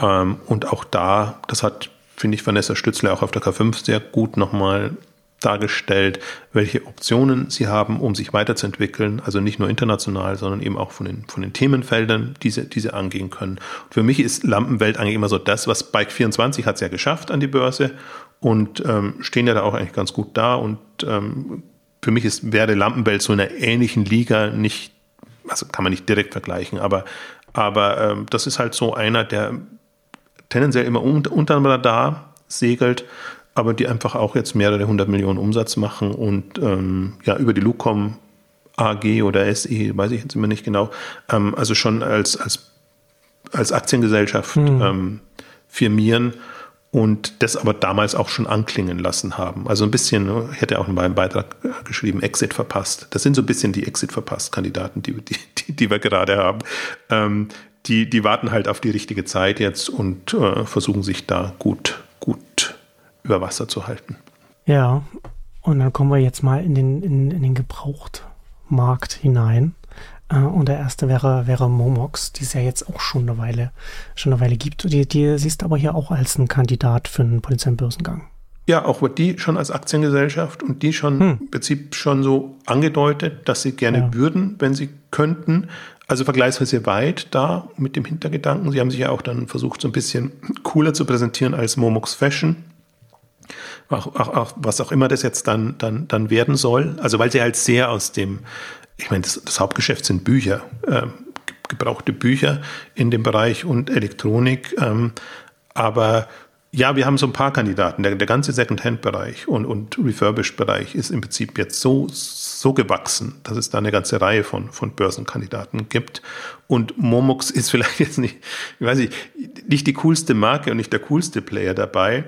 Ähm, und auch da, das hat finde ich Vanessa Stützler auch auf der K5 sehr gut nochmal dargestellt, welche Optionen sie haben, um sich weiterzuentwickeln, also nicht nur international, sondern eben auch von den, von den Themenfeldern, die sie, die sie angehen können. Und für mich ist Lampenwelt eigentlich immer so das, was Bike24 hat es ja geschafft an die Börse und ähm, stehen ja da auch eigentlich ganz gut da. Und ähm, für mich ist, wäre Lampenwelt so in einer ähnlichen Liga nicht, also kann man nicht direkt vergleichen, aber, aber ähm, das ist halt so einer, der tendenziell immer unter, unter dem Radar segelt, aber die einfach auch jetzt mehrere hundert Millionen Umsatz machen und ähm, ja über die Lucom AG oder SE, weiß ich jetzt immer nicht genau, ähm, also schon als, als, als Aktiengesellschaft mhm. firmieren und das aber damals auch schon anklingen lassen haben. Also ein bisschen, ne, ich hätte auch in meinem Beitrag geschrieben, Exit verpasst. Das sind so ein bisschen die Exit verpasst Kandidaten, die, die, die wir gerade haben. Ähm, die, die warten halt auf die richtige Zeit jetzt und äh, versuchen sich da gut, gut über Wasser zu halten. Ja, und dann kommen wir jetzt mal in den, in, in den Gebrauchtmarkt hinein. Äh, und der erste wäre, wäre Momox, die es ja jetzt auch schon eine Weile, schon eine Weile gibt. Die, die siehst aber hier auch als ein Kandidat für einen potenziellen Börsengang. Ja, auch wird die schon als Aktiengesellschaft und die schon hm. im Prinzip schon so angedeutet, dass sie gerne ja. würden, wenn sie könnten. Also vergleichsweise weit da mit dem Hintergedanken. Sie haben sich ja auch dann versucht, so ein bisschen cooler zu präsentieren als Momox Fashion. Auch, auch, auch, was auch immer das jetzt dann, dann, dann werden soll. Also weil sie halt sehr aus dem, ich meine, das, das Hauptgeschäft sind Bücher, äh, gebrauchte Bücher in dem Bereich und Elektronik. Ähm, aber ja, wir haben so ein paar Kandidaten. Der, der ganze Second-Hand-Bereich und, und Refurbished-Bereich ist im Prinzip jetzt so, so gewachsen, dass es da eine ganze Reihe von, von Börsenkandidaten gibt. Und Momox ist <laughs> vielleicht jetzt nicht, ich weiß nicht, nicht die coolste Marke und nicht der coolste Player dabei.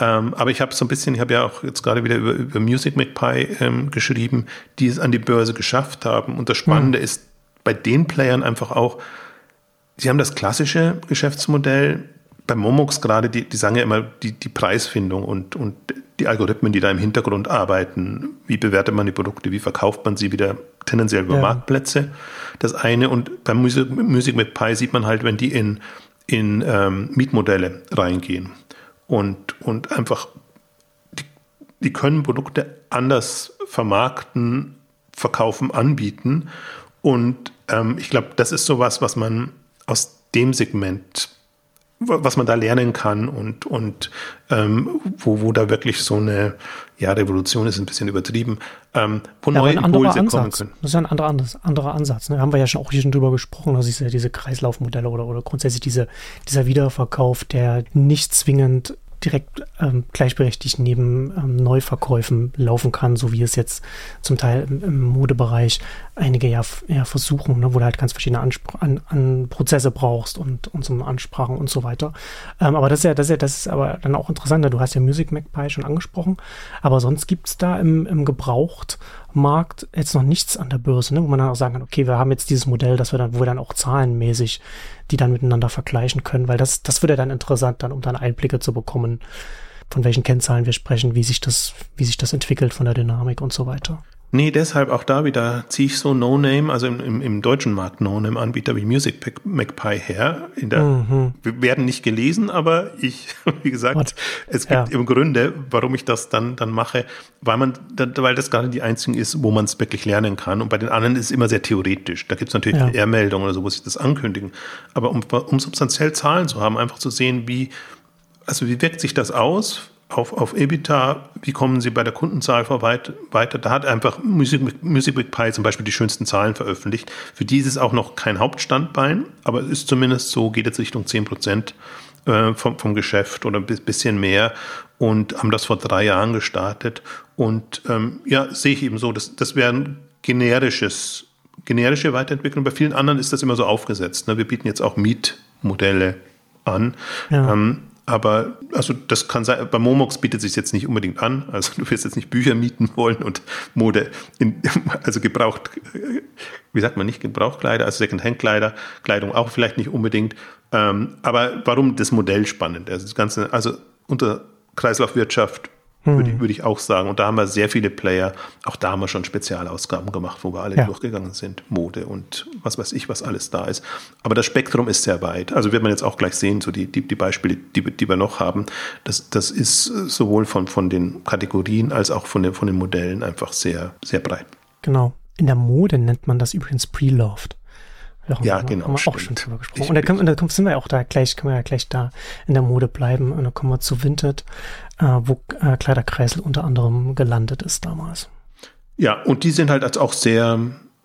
Ähm, aber ich habe so ein bisschen, ich habe ja auch jetzt gerade wieder über, über Music McPie ähm, geschrieben, die es an die Börse geschafft haben. Und das Spannende mhm. ist bei den Playern einfach auch, sie haben das klassische Geschäftsmodell, bei Momox gerade, die, die sagen ja immer die, die Preisfindung und, und die Algorithmen, die da im Hintergrund arbeiten. Wie bewertet man die Produkte? Wie verkauft man sie wieder tendenziell über ja. Marktplätze? Das eine. Und beim Music, Music mit Pi sieht man halt, wenn die in, in ähm, Mietmodelle reingehen und, und einfach, die, die können Produkte anders vermarkten, verkaufen, anbieten. Und ähm, ich glaube, das ist sowas, was man aus dem Segment was man da lernen kann und, und ähm, wo, wo da wirklich so eine ja, Revolution ist ein bisschen übertrieben, ähm, wo ja, neue Impulse Ansatz. kommen können. Das ist ja ein anderer, anderer Ansatz. Ne? Haben wir ja schon auch hier schon drüber gesprochen, dass diese, diese Kreislaufmodelle oder, oder grundsätzlich diese, dieser Wiederverkauf, der nicht zwingend direkt ähm, gleichberechtigt neben ähm, Neuverkäufen laufen kann, so wie es jetzt zum Teil im, im Modebereich einige ja, ja versuchen, ne, wo du halt ganz verschiedene Anspr an, an Prozesse brauchst und, und so Ansprachen und so weiter. Ähm, aber das ist ja, das ist ja, das ist aber dann auch interessant, ne? du hast ja Music Magpie schon angesprochen, aber sonst gibt es da im, im Gebraucht Markt jetzt noch nichts an der Börse, ne, wo man dann auch sagen kann, okay, wir haben jetzt dieses Modell, dass wir dann, wo wir dann auch zahlenmäßig die dann miteinander vergleichen können, weil das, das würde dann interessant, dann, um dann Einblicke zu bekommen, von welchen Kennzahlen wir sprechen, wie sich das, wie sich das entwickelt von der Dynamik und so weiter. Nee, deshalb auch da wieder ziehe ich so No-Name, also im, im, im deutschen Markt No-Name-Anbieter wie Music Magpie her. Der, mhm. werden nicht gelesen, aber ich, <laughs> wie gesagt, What? es gibt ja. eben Gründe, warum ich das dann, dann mache, weil man, weil das gerade die einzigen ist, wo man es wirklich lernen kann. Und bei den anderen ist es immer sehr theoretisch. Da gibt es natürlich ja. R-Meldungen oder so, wo sich das ankündigen. Aber um, um substanziell Zahlen zu haben, einfach zu sehen, wie, also wie wirkt sich das aus? Auf, auf EBITDA, wie kommen Sie bei der Kundenzahl weiter? Da hat einfach Music, Music with Pi zum Beispiel die schönsten Zahlen veröffentlicht. Für die ist es auch noch kein Hauptstandbein, aber es ist zumindest so, geht jetzt Richtung 10 Prozent äh, vom, vom Geschäft oder ein bisschen mehr und haben das vor drei Jahren gestartet. Und ähm, ja, sehe ich eben so, das, das wäre ein generisches, generische Weiterentwicklung. Bei vielen anderen ist das immer so aufgesetzt. Ne? Wir bieten jetzt auch Mietmodelle an. Ja. Ähm, Aber also das kann sein, bei Momox bietet sich jetzt nicht unbedingt an. Also du wirst jetzt nicht Bücher mieten wollen und Mode, in, also gebraucht, wie sagt man nicht, Gebrauchtkleider, also Secondhand-Kleider, Kleidung auch vielleicht nicht unbedingt. Ähm, aber warum das Modell spannend? Also das Ganze, also unter Kreislaufwirtschaft hm. würde, würde, ich auch sagen. Und da haben wir sehr viele Player. Auch da haben wir schon Spezialausgaben gemacht, wo wir alle ja. durchgegangen sind. Mode und was weiß ich, was alles da ist. Aber das Spektrum ist sehr weit. Also wird man jetzt auch gleich sehen, so die, die, die Beispiele, die, die wir noch haben. Das, das ist sowohl von, von den Kategorien als auch von den, von den Modellen einfach sehr, sehr breit. Genau. In der Mode nennt man das übrigens Pre-Loved. Ja, ja genau. Haben wir auch schon drüber gesprochen. Ich, und da, können, da sind wir ja auch da gleich, können wir ja gleich da in der Mode bleiben. Und dann kommen wir zu Vinted, wo äh, Kleiderkreisel unter anderem gelandet ist damals. Ja, und die sind halt auch sehr,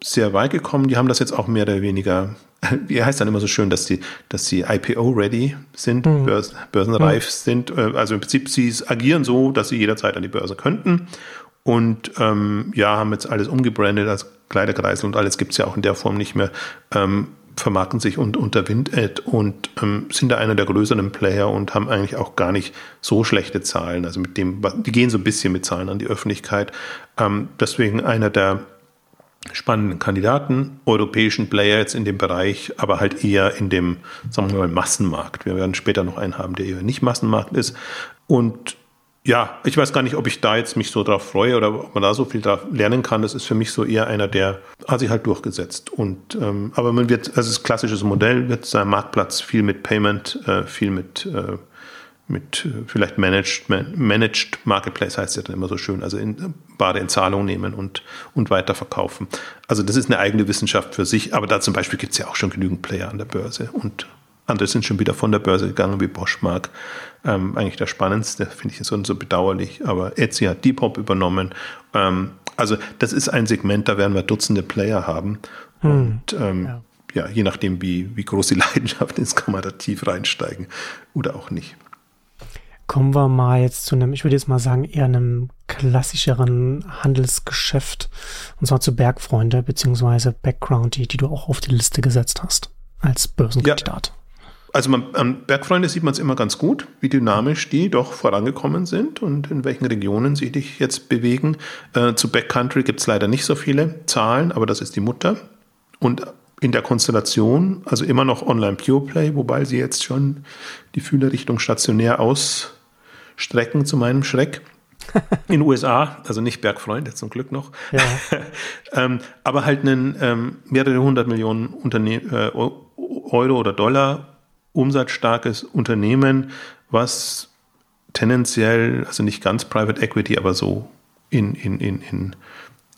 sehr weit gekommen. Die haben das jetzt auch mehr oder weniger, <laughs> wie heißt dann immer so schön, dass die, dass sie IPO-ready sind, mhm. Börsen, börsenreif mhm. sind. Äh, also im Prinzip, sie agieren so, dass sie jederzeit an die Börse könnten. Und ähm, ja, haben jetzt alles umgebrandet als Kleiderkreisel und alles gibt es ja auch in der Form nicht mehr. Ähm, vermarkten sich und, unter Windad und ähm, sind da einer der größeren Player und haben eigentlich auch gar nicht so schlechte Zahlen. Also mit dem, die gehen so ein bisschen mit Zahlen an die Öffentlichkeit. Ähm, deswegen einer der spannenden Kandidaten, europäischen Player jetzt in dem Bereich, aber halt eher in dem, sagen wir mal, Massenmarkt. Wir werden später noch einen haben, der eher nicht Massenmarkt ist. Und ja, ich weiß gar nicht, ob ich da jetzt mich so drauf freue oder ob man da so viel drauf lernen kann. Das ist für mich so eher einer, der hat sich halt durchgesetzt. Und ähm, aber man wird, also das klassische Modell wird sein Marktplatz viel mit Payment, äh, viel mit äh, mit äh, vielleicht Managed, Managed Marketplace heißt ja dann immer so schön, also in, Bade in Zahlung nehmen und, und weiterverkaufen. Also das ist eine eigene Wissenschaft für sich, aber da zum Beispiel gibt es ja auch schon genügend Player an der Börse und andere sind schon wieder von der Börse gegangen, wie Boschmark. Ähm, eigentlich der spannendste, finde ich so, so bedauerlich. Aber Etsy hat Depop übernommen. Ähm, also das ist ein Segment, da werden wir Dutzende Player haben. Hm, Und ähm, ja. ja. je nachdem, wie, wie groß die <laughs> Leidenschaft ist, kann man da tief reinsteigen oder auch nicht. Kommen wir mal jetzt zu einem, ich würde jetzt mal sagen, eher einem klassischeren Handelsgeschäft, und zwar zu Bergfreunde, beziehungsweise Background, die, die du auch auf die Liste gesetzt hast als Börsenkandidat. Ja. Also man, an Bergfreunde sieht man es immer ganz gut, wie dynamisch die doch vorangekommen sind und in welchen Regionen sie sich jetzt bewegen. Äh, zu Backcountry gibt es leider nicht so viele Zahlen, aber das ist die Mutter. Und in der Konstellation, also immer noch Online Pure Play, wobei sie jetzt schon die Fühler Richtung stationär ausstrecken, zu meinem Schreck. <laughs> In den USA, also nicht Bergfreunde zum Glück noch, ja. <laughs> ähm, aber halt einen ähm, mehrere hundert Millionen Unterne äh, Euro oder Dollar umsatzstarkes Unternehmen, was tendenziell, also nicht ganz Private Equity, aber so in, in, in, in,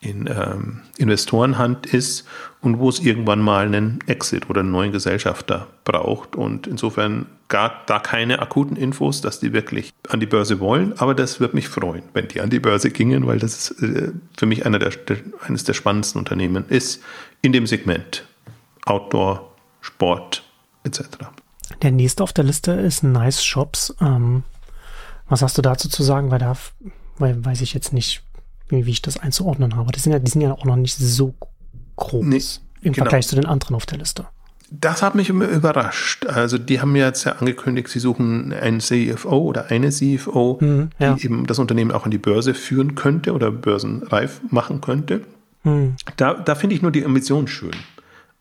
in ähm, Investorenhand ist und wo es irgendwann mal einen Exit oder einen neuen Gesellschafter braucht. Und insofern gar da keine akuten Infos, dass die wirklich an die Börse wollen, aber das würde mich freuen, wenn die an die Börse gingen, weil das äh, für mich einer der, der, eines der spannendsten Unternehmen ist in dem Segment Outdoor, Sport etc. Der nächste auf der Liste ist Nice Shops. Ähm, was hast du dazu zu sagen? Weil da weil, weiß ich jetzt nicht, wie, wie, ich das einzuordnen habe. Die sind ja, die sind ja auch noch nicht so groß nee, im genau. Vergleich zu den anderen auf der Liste. Das hat mich immer überrascht. Also die haben ja jetzt ja angekündigt, sie suchen einen CFO oder eine CFO, mhm, ja. die eben das Unternehmen auch an die Börse führen könnte oder börsenreif machen könnte. Mhm. Da, da finde ich nur die Ambition schön.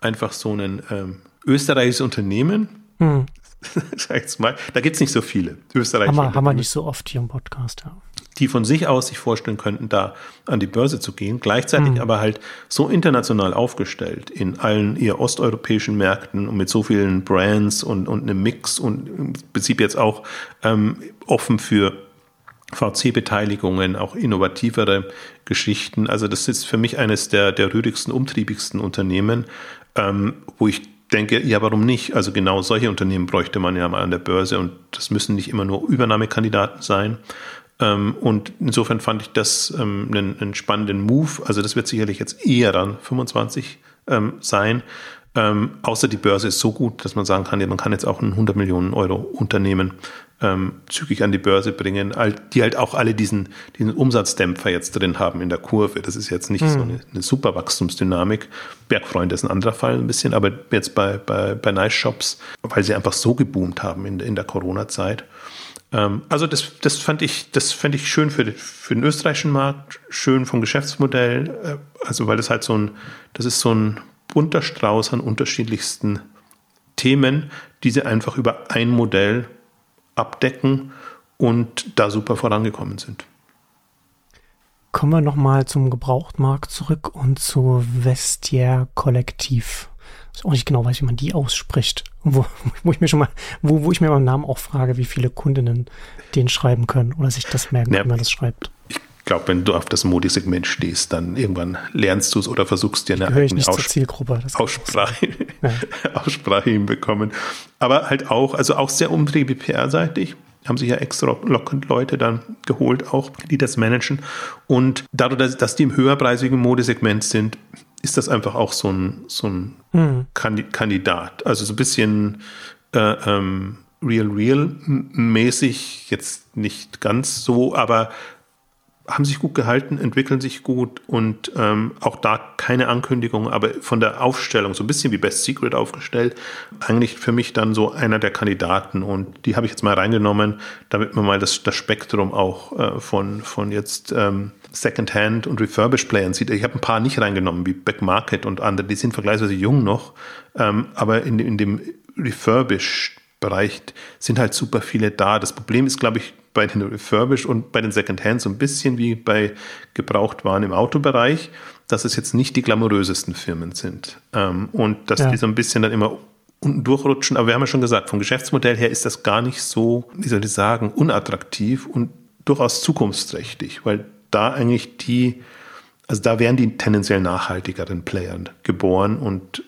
Einfach so ein ähm, österreichisches Unternehmen, hm. <laughs> mal. Da gibt es nicht so viele. Österreich haben wir, haben wir nicht so oft hier im Podcast, ja. Die von sich aus sich vorstellen könnten, da an die Börse zu gehen, gleichzeitig hm. aber halt so international aufgestellt in allen eher osteuropäischen Märkten und mit so vielen Brands und, und einem Mix und im Prinzip jetzt auch ähm, offen für VC-Beteiligungen, auch innovativere Geschichten. Also das ist für mich eines der, der rührigsten, umtriebigsten Unternehmen, ähm, wo ich denke, ja, warum nicht? Also genau solche Unternehmen bräuchte man ja mal an der Börse und das müssen nicht immer nur Übernahmekandidaten sein. Ähm, und insofern fand ich das ähm, einen, einen spannenden Move. Also das wird sicherlich jetzt eher dann 25 ähm, sein. Außer die Börse ist so gut, dass man sagen kann, man kann jetzt auch ein 100 Millionen Euro Unternehmen ähm, zügig an die Börse bringen, die halt auch alle diesen, diesen Umsatzdämpfer jetzt drin haben in der Kurve. Das ist jetzt nicht mhm. so eine, eine, super Wachstumsdynamik. Bergfreunde ist ein anderer Fall ein bisschen, aber jetzt bei, bei, bei Nice Shops, weil sie einfach so geboomt haben in, in der Corona-Zeit. Ähm, also das, das fand ich, das fand ich schön für, für den österreichischen Markt, schön vom Geschäftsmodell, äh, also weil das halt so ein, das ist so ein bunter Strauß an unterschiedlichsten Themen, die sie einfach über ein Modell abdecken und da super vorangekommen sind. Kommen wir nochmal zum Gebrauchtmarkt zurück und zu Vestiaire Kollektiv. Ich auch nicht genau weiß, wie man die ausspricht. Wo, <laughs> wo ich mir schon mal, wo, wo ich mir beim Namen auch frage, wie viele Kundinnen den schreiben können oder sich das merken, ja, wie man das schreibt. Ich glaube, wenn du auf das Modesegment stehst, dann irgendwann lernst du es oder versuchst dir eine eigene Aus Aussprache, ja. <laughs> Aussprache hinbekommen. Aber halt auch, also auch sehr umtriebig PR-seitig haben sich ja extra lockend Leute dann geholt, auch die das managen. Und dadurch, dass die im höherpreisigen Modesegment sind, ist das einfach auch so ein, so ein mhm. Kandidat. Also so ein bisschen äh, ähm, Real Real mäßig, jetzt nicht ganz so, aber haben sich gut gehalten, entwickeln sich gut und ähm, auch da keine Ankündigung, aber von der Aufstellung, so ein bisschen wie Best Secret aufgestellt, eigentlich für mich dann so einer der Kandidaten und die habe ich jetzt mal reingenommen, damit man mal das, das Spektrum auch äh, von, von jetzt ähm, Secondhand und Refurbished Playern sieht. Ich habe ein paar nicht reingenommen, wie Back Market und andere, die sind vergleichsweise jung noch, ähm, aber in, in dem Refurbished Bereich sind halt super viele da. Das Problem ist, glaube ich, bei den Refurbished und bei den Secondhand so ein bisschen wie bei Gebrauchtwaren im Autobereich, dass es jetzt nicht die glamourösesten Firmen sind. Ähm, und dass ja. die so ein bisschen dann immer unten durchrutschen. Aber wir haben ja schon gesagt, vom Geschäftsmodell her ist das gar nicht so, wie soll ich sagen, unattraktiv und durchaus zukunftsträchtig, weil da eigentlich die, also da wären die tendenziell nachhaltigeren Player geboren und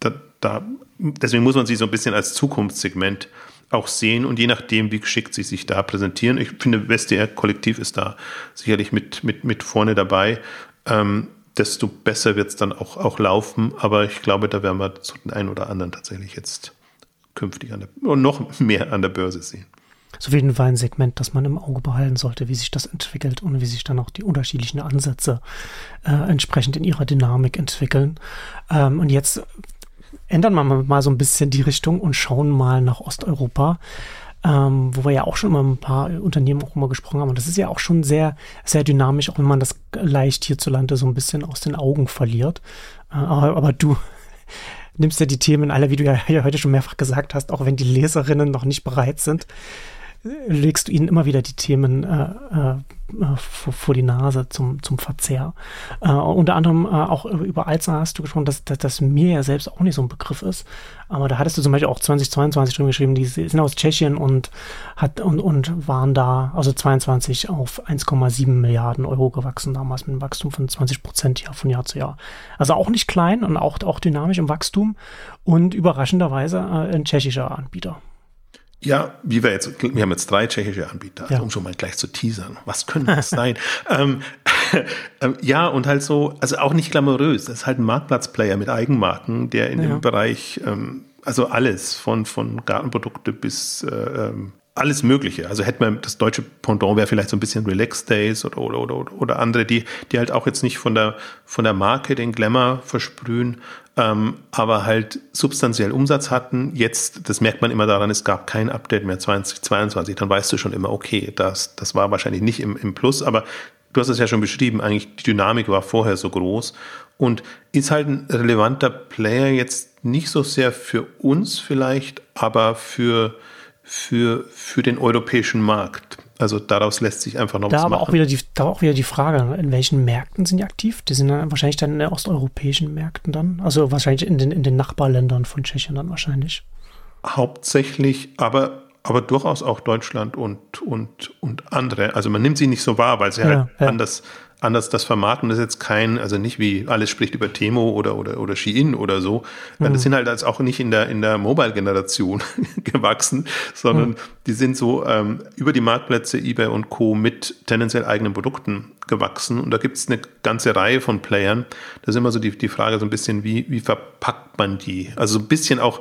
da, da deswegen muss man sie so ein bisschen als Zukunftssegment auch sehen und je nachdem, wie geschickt sie sich da präsentieren. Ich finde, WestDR Kollektiv ist da sicherlich mit, mit, mit vorne dabei. Ähm, desto besser wird es dann auch, auch laufen. Aber ich glaube, da werden wir so den einen oder anderen tatsächlich jetzt künftig an der, noch mehr an der Börse sehen. So wie ein Segment, das man im Auge behalten sollte, wie sich das entwickelt und wie sich dann auch die unterschiedlichen Ansätze äh, entsprechend in ihrer Dynamik entwickeln. Ähm, und jetzt ändern wir mal so ein bisschen die Richtung und schauen mal nach Osteuropa. Ähm, wo wir ja auch schon mal ein paar Unternehmen auch immer gesprochen haben. Und das ist ja auch schon sehr, sehr dynamisch, auch wenn man das leicht hierzulande so ein bisschen aus den Augen verliert. Äh, aber, aber, du <laughs> nimmst ja die Themen alle, wie du ja, ja heute schon mehrfach gesagt hast, auch wenn die Leserinnen noch nicht bereit sind, legst du ihnen immer wieder die Themen äh, äh, äh, vor, vor, die Nase zum, zum Verzehr. Äh, unter anderem äh, auch über Alzheimer hast du gesprochen, dass, dass das mir ja selbst auch nicht so ein Begriff ist. Aber da hattest du zum Beispiel auch 2022 drin geschrieben, die sind aus Tschechien und, hat, und, und waren da, also 22 auf 1,7 Milliarden Euro gewachsen, damals mit einem Wachstum von 20 Prozent Jahr von Jahr zu Jahr. Also auch nicht klein und auch, auch dynamisch im Wachstum und überraschenderweise äh, ein tschechischer Anbieter. Ja, wie wir jetzt, wir haben jetzt drei tschechische Anbieter, also ja. um schon mal gleich zu teasern. Was können das <laughs> sein? ähm, <laughs> äh, ja, und halt so, also auch nicht glamourös. Das ist halt ein Marktplatzplayer mit Eigenmarken, der in ja. dem Bereich, ähm, also alles, von, von Gartenprodukte bis äh, ähm, alles Mögliche. Also hätte man das deutsche Pendant wäre vielleicht so ein bisschen Relax Days oder, oder, oder, oder andere, die, die halt auch jetzt nicht von der, von der Marke den Glamour versprühen, ähm, aber halt substanziell Umsatz hatten. Jetzt, das merkt man immer daran, es gab kein Update mehr 2022. Dann weißt du schon immer, okay, das, das war wahrscheinlich nicht im, im Plus, aber du hast es ja schon beschrieben, eigentlich die Dynamik war vorher so groß und ist halt ein relevanter Player jetzt nicht so sehr für uns vielleicht, aber für, für, für den europäischen Markt. Also daraus lässt sich einfach noch da was aber machen. Auch wieder die, da auch wieder die Frage, in welchen Märkten sind die aktiv? Die sind dann wahrscheinlich dann in den osteuropäischen Märkten dann. Also wahrscheinlich in den, in den Nachbarländern von Tschechien dann wahrscheinlich. Hauptsächlich, aber, aber durchaus auch Deutschland und, und, und andere. Also man nimmt sie nicht so wahr, weil sie ja, halt ja. anders, anders das vermarkten. Das ist jetzt kein, also nicht wie alles spricht über Temo oder, oder, oder Shein oder so. Mhm. Das sind halt als auch nicht in der, in der Mobile-Generation <laughs> gewachsen, sondern mhm. die sind so ähm, über die Marktplätze eBay und Co. mit tendenziell eigenen Produkten gewachsen. Und da gibt es eine ganze Reihe von Playern. Da ist immer so die, die Frage so ein bisschen, wie, wie verpackt man die? Also so ein bisschen auch,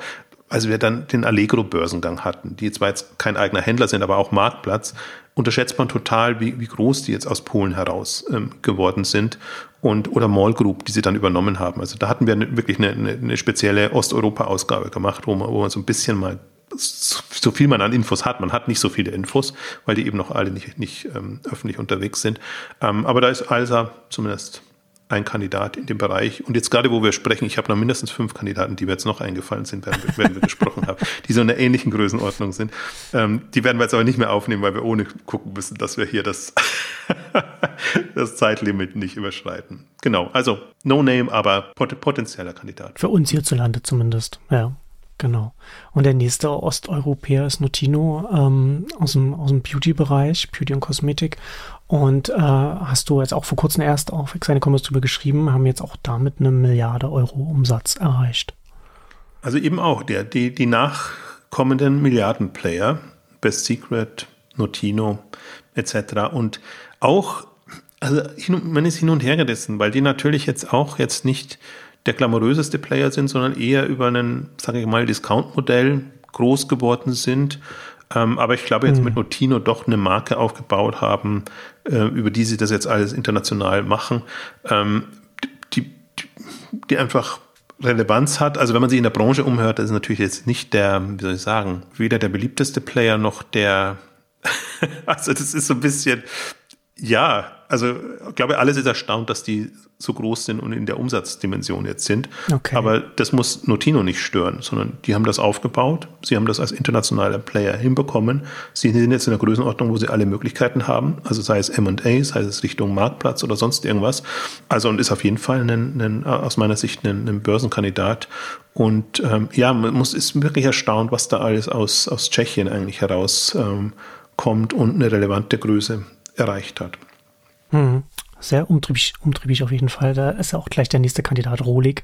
als wir dann den Allegro-Börsengang hatten, die zwar jetzt kein eigener Händler sind, aber auch Marktplatz, unterschätzt man total, wie, wie groß die jetzt aus Polen heraus ähm, geworden sind und oder Mall Group, die sie dann übernommen haben. Also da hatten wir wirklich eine, eine, eine spezielle Osteuropa-Ausgabe gemacht, wo man, wo man so ein bisschen mal so viel man an Infos hat. Man hat nicht so viele Infos, weil die eben noch alle nicht, nicht ähm, öffentlich unterwegs sind. Ähm, aber da ist Alsa zumindest ein Kandidat in dem Bereich. Und jetzt gerade, wo wir sprechen, ich habe noch mindestens fünf Kandidaten, die mir jetzt noch eingefallen sind, während wir, <laughs> während wir gesprochen haben, die so in einer ähnlichen Größenordnung sind. Ähm, die werden wir jetzt aber nicht mehr aufnehmen, weil wir ohne gucken müssen, dass wir hier das, <laughs> das Zeitlimit nicht überschreiten. Genau, also No Name, aber pot potenzieller Kandidat. Für uns hierzulande zumindest, ja. Genau. Und der nächste Osteuropäer ist Notino ähm, aus dem, aus dem Beauty-Bereich, Beauty und Kosmetik. Und äh, hast du jetzt auch vor kurzem erst auf Exine Commerce drüber geschrieben, haben jetzt auch damit eine Milliarde Euro Umsatz erreicht. Also eben auch der, die, die nachkommenden Milliardenplayer, Best Secret, Notino etc. Und auch, also man ist hin und her gerissen, weil die natürlich jetzt auch jetzt nicht der glamouröseste Player sind, sondern eher über einen, sage ich mal, Discount-Modell groß geworden sind. Ähm, aber ich glaube, jetzt mhm. mit Notino doch eine Marke aufgebaut haben, äh, über die sie das jetzt alles international machen, ähm, die, die, die einfach Relevanz hat. Also wenn man sich in der Branche umhört, das ist natürlich jetzt nicht der, wie soll ich sagen, weder der beliebteste Player noch der, <laughs> also das ist so ein bisschen, ja, also ich glaube, alles ist erstaunt, dass die so groß sind und in der Umsatzdimension jetzt sind. Okay. Aber das muss Notino nicht stören, sondern die haben das aufgebaut. Sie haben das als internationaler Player hinbekommen. Sie sind jetzt in der Größenordnung, wo sie alle Möglichkeiten haben. Also sei es M&A, sei es Richtung Marktplatz oder sonst irgendwas. Also und ist auf jeden Fall ein, ein, aus meiner Sicht ein, ein Börsenkandidat. Und ähm, ja, man muss, ist wirklich erstaunt, was da alles aus, aus Tschechien eigentlich heraus ähm, kommt und eine relevante Größe erreicht hat. Hm. Sehr umtriebig, umtriebig auf jeden Fall. Da ist ja auch gleich der nächste Kandidat Rolig,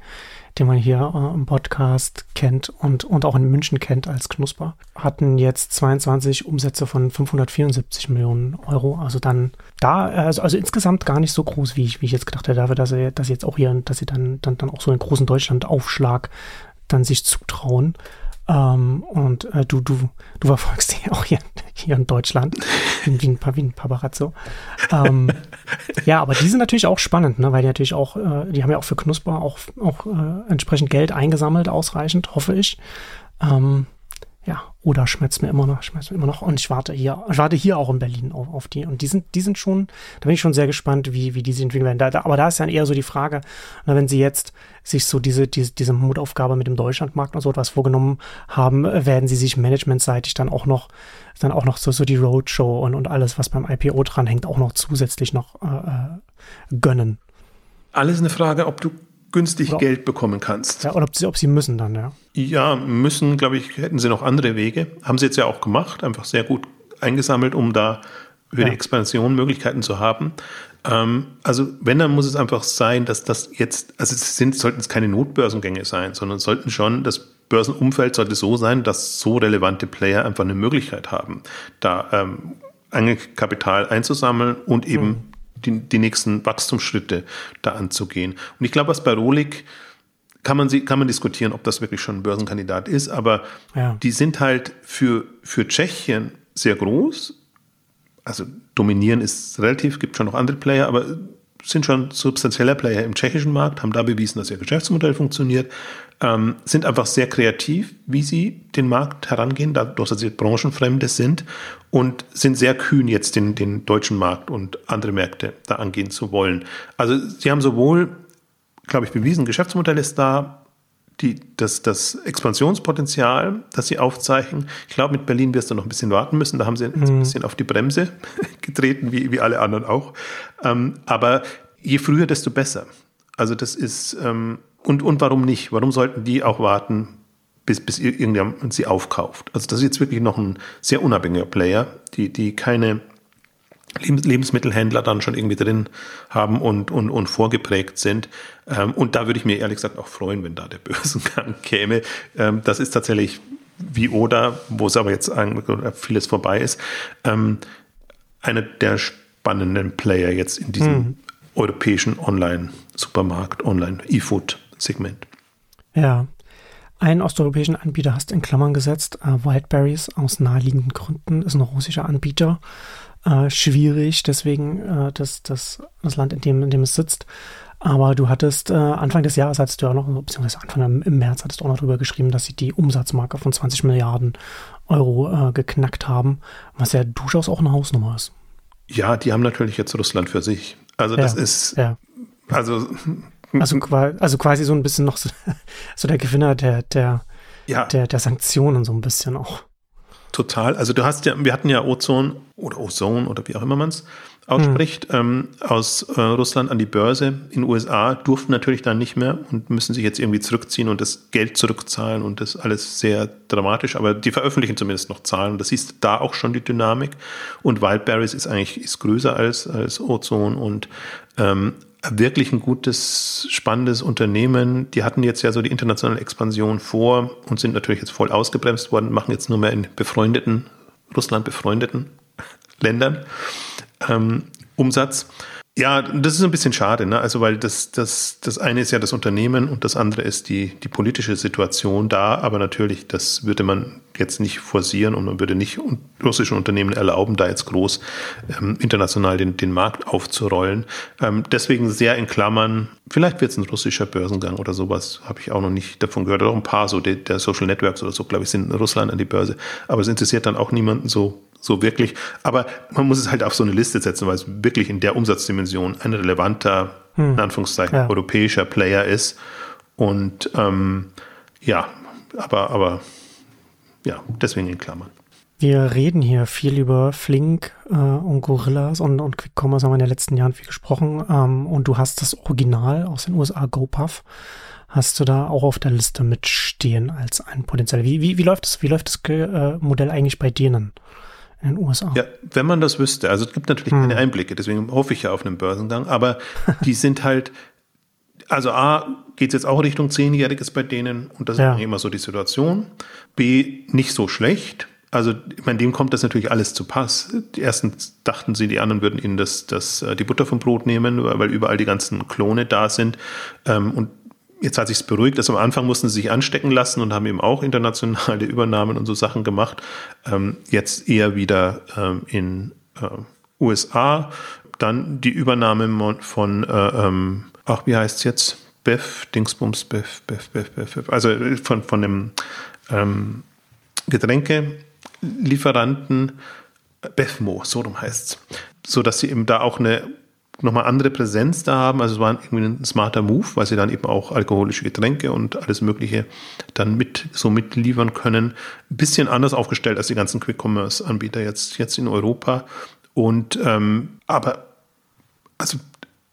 den man hier äh, im Podcast kennt und, und auch in München kennt als Knusper. Hatten jetzt 22 Umsätze von 574 Millionen Euro. Also dann da, also, also insgesamt gar nicht so groß, wie ich, wie ich jetzt gedacht hätte, dass sie, dass sie jetzt auch hier, dass sie dann, dann, dann auch so einen großen Deutschland-Aufschlag dann sich zutrauen. Ähm, und äh, du, du, du verfolgst die auch hier, hier in Deutschland, wie, ein, wie ein Paparazzo. Ähm, <laughs> ja, aber die sind natürlich auch spannend, ne? weil die natürlich auch, äh, die haben ja auch für Knusper auch, auch äh, entsprechend Geld eingesammelt, ausreichend, hoffe ich. Ähm, ja, oder schmerzt mir immer noch, schmerzt mir immer noch. Und ich warte hier, ich warte hier auch in Berlin auf, auf die. Und die sind, die sind schon, da bin ich schon sehr gespannt, wie, wie die sich entwickeln werden. Da, da, aber da ist dann eher so die Frage, na, wenn sie jetzt sich so diese, diese, diese Mutaufgabe mit dem Deutschlandmarkt und so etwas vorgenommen haben, werden sie sich managementseitig dann auch noch, dann auch noch so, so die Roadshow und, und alles, was beim IPO dranhängt, auch noch zusätzlich noch äh, äh gönnen. Alles eine Frage, ob du günstig oder, Geld bekommen kannst. Ja, oder ob sie, ob sie müssen dann, ja. Ja, müssen, glaube ich, hätten sie noch andere Wege. Haben sie jetzt ja auch gemacht, einfach sehr gut eingesammelt, um da für ja. die Expansion Möglichkeiten zu haben. Ähm, also wenn, dann muss es einfach sein, dass das jetzt, also es sind, sollten es keine Notbörsengänge sein, sondern sollten schon, das Börsenumfeld sollte so sein, dass so relevante Player einfach eine Möglichkeit haben, da ähm, Kapital einzusammeln und eben mhm die, die nächsten Wachstumsschritte da anzugehen. Und ich glaube, was bei Rolik kann man, kann man diskutieren, ob das wirklich schon ein Börsenkandidat ist, aber ja. die sind halt für, für Tschechien sehr groß. Also dominieren ist relativ, gibt schon noch andere Player, aber sind schon substanzieller Player im tschechischen Markt, haben da bewiesen, dass ihr Geschäftsmodell funktioniert, ähm, sind einfach sehr kreativ, wie sie den Markt herangehen, dadurch, dass sie branchenfremde sind und sind sehr kühn, jetzt den, den deutschen Markt und andere Märkte da angehen zu wollen. Also sie haben sowohl, glaube ich, bewiesen, Geschäftsmodell ist da, die, das, das Expansionspotenzial, das sie aufzeichnen. Ich glaube, mit Berlin wirst du noch ein bisschen warten müssen. Da haben sie mhm. ein bisschen auf die Bremse <laughs> getreten, wie, wie alle anderen auch. Ähm, aber je früher, desto besser. Also das ist, ähm, und, und warum nicht? Warum sollten die auch warten, bis, bis irgendjemand sie aufkauft? Also das ist jetzt wirklich noch ein sehr unabhängiger Player, die, die keine Lebensmittelhändler dann schon irgendwie drin haben und, und, und vorgeprägt sind. Ähm, und da würde ich mir ehrlich gesagt auch freuen, wenn da der Börsengang <laughs> käme. Ähm, das ist tatsächlich wie Oda, wo es aber jetzt vieles vorbei ist, ähm, einer der spannenden Player jetzt in diesem mhm. europäischen Online-Supermarkt, Online-E-Food-Segment. Ja, einen osteuropäischen Anbieter hast in Klammern gesetzt. Äh, Wildberries aus naheliegenden Gründen ist ein russischer Anbieter. Äh, schwierig, deswegen äh, das, das, das Land, in dem, in dem es sitzt. Aber du hattest äh, Anfang des Jahres, hattest du auch noch, beziehungsweise Anfang im März hattest du auch noch drüber geschrieben, dass sie die Umsatzmarke von 20 Milliarden Euro äh, geknackt haben, was ja durchaus auch eine Hausnummer ist. Ja, die haben natürlich jetzt Russland für sich. Also das ja, ist, ja. also also, also quasi so ein bisschen noch so, <laughs> so der Gewinner der, der, ja. der, der Sanktionen so ein bisschen auch. Total. Also du hast ja, wir hatten ja Ozon oder Ozone oder wie auch immer man es ausspricht, hm. ähm, aus äh, Russland an die Börse in den USA, durften natürlich dann nicht mehr und müssen sich jetzt irgendwie zurückziehen und das Geld zurückzahlen und das alles sehr dramatisch, aber die veröffentlichen zumindest noch Zahlen und das siehst da auch schon die Dynamik und Wildberries ist eigentlich ist größer als, als Ozone und ähm, wirklich ein gutes, spannendes Unternehmen. Die hatten jetzt ja so die internationale Expansion vor und sind natürlich jetzt voll ausgebremst worden, machen jetzt nur mehr in befreundeten, Russland befreundeten Ländern ähm, Umsatz. Ja, das ist ein bisschen schade, ne? Also, weil das, das, das eine ist ja das Unternehmen und das andere ist die, die politische Situation da. Aber natürlich, das würde man jetzt nicht forcieren und man würde nicht russischen Unternehmen erlauben, da jetzt groß ähm, international den, den Markt aufzurollen. Ähm, deswegen sehr in Klammern, vielleicht wird es ein russischer Börsengang oder sowas, habe ich auch noch nicht davon gehört. Oder auch ein paar so, der, der Social Networks oder so, glaube ich, sind in Russland an die Börse. Aber es interessiert dann auch niemanden so so wirklich. Aber man muss es halt auf so eine Liste setzen, weil es wirklich in der Umsatzdimension ein relevanter, hm. in Anführungszeichen, ja. europäischer Player ist. Und ähm, ja, aber, aber ja, deswegen in Klammern. Wir reden hier viel über Flink äh, und Gorillas und, und Quick Commerce haben wir in den letzten Jahren viel gesprochen. Ähm, und du hast das Original aus den USA, GoPuff, hast du da auch auf der Liste mitstehen als ein Potenzial. Wie, wie, wie läuft das, wie läuft das äh, Modell eigentlich bei denen? In den USA. Ja, wenn man das wüsste. Also es gibt natürlich hm. keine Einblicke, deswegen hoffe ich ja auf einen Börsengang, aber die <laughs> sind halt, also A, geht es jetzt auch Richtung Zehnjähriges bei denen und das ja. ist immer so die Situation. B, nicht so schlecht. Also, ich meine, dem kommt das natürlich alles zu Pass. Die ersten dachten sie, die anderen würden ihnen das, das, äh, die Butter vom Brot nehmen, weil überall die ganzen Klone da sind. Ähm, und Jetzt hat sich's beruhigt. Also am Anfang mussten sie sich anstecken lassen und haben eben auch internationale <laughs> Übernahmen und so Sachen gemacht. Ähm, jetzt eher wieder ähm, in äh, USA. Dann die Übernahme von, äh, ähm, ach, wie heißt's jetzt? Bef, Dingsbums, Bef, Bef, Bef, Bef, Bef. Also von, von dem ähm, Getränkelieferanten Befmo, so rum heißt's. So dass sie eben da auch eine nochmal andere Präsenz da haben. Also es war irgendwie ein smarter Move, weil sie dann eben auch alkoholische Getränke und alles Mögliche dann mit so mitliefern können. Ein bisschen anders aufgestellt als die ganzen Quick-Commerce-Anbieter jetzt, jetzt in Europa. Und ähm, aber also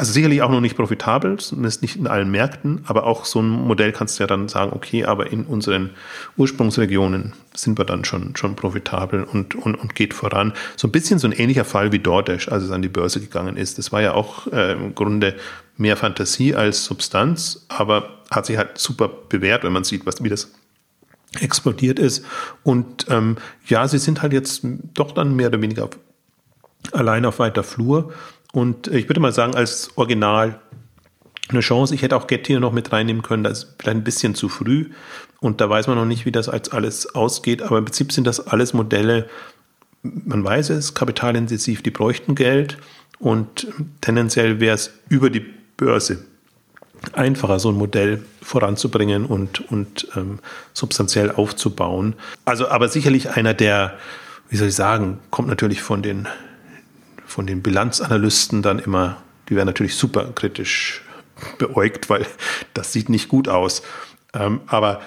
also sicherlich auch noch nicht profitabel, zumindest nicht in allen Märkten, aber auch so ein Modell kannst du ja dann sagen, okay, aber in unseren Ursprungsregionen sind wir dann schon, schon profitabel und, und, und geht voran. So ein bisschen so ein ähnlicher Fall wie DoorDash, als es an die Börse gegangen ist. Das war ja auch äh, im Grunde mehr Fantasie als Substanz, aber hat sich halt super bewährt, wenn man sieht, was, wie das explodiert ist. Und ähm, ja, sie sind halt jetzt doch dann mehr oder weniger allein auf weiter Flur und ich würde mal sagen, als Original eine Chance. Ich hätte auch Getir noch mit reinnehmen können, das ist vielleicht ein bisschen zu früh. Und da weiß man noch nicht, wie das als alles ausgeht. Aber im Prinzip sind das alles Modelle, man weiß es, kapitalintensiv, die bräuchten Geld. Und tendenziell wäre es über die Börse einfacher, so ein Modell voranzubringen und, und ähm, substanziell aufzubauen. Also, aber sicherlich einer der, wie soll ich sagen, kommt natürlich von den von den Bilanzanalysten dann immer, die werden natürlich super kritisch beäugt, weil <laughs> das sieht nicht gut aus. Ähm, aber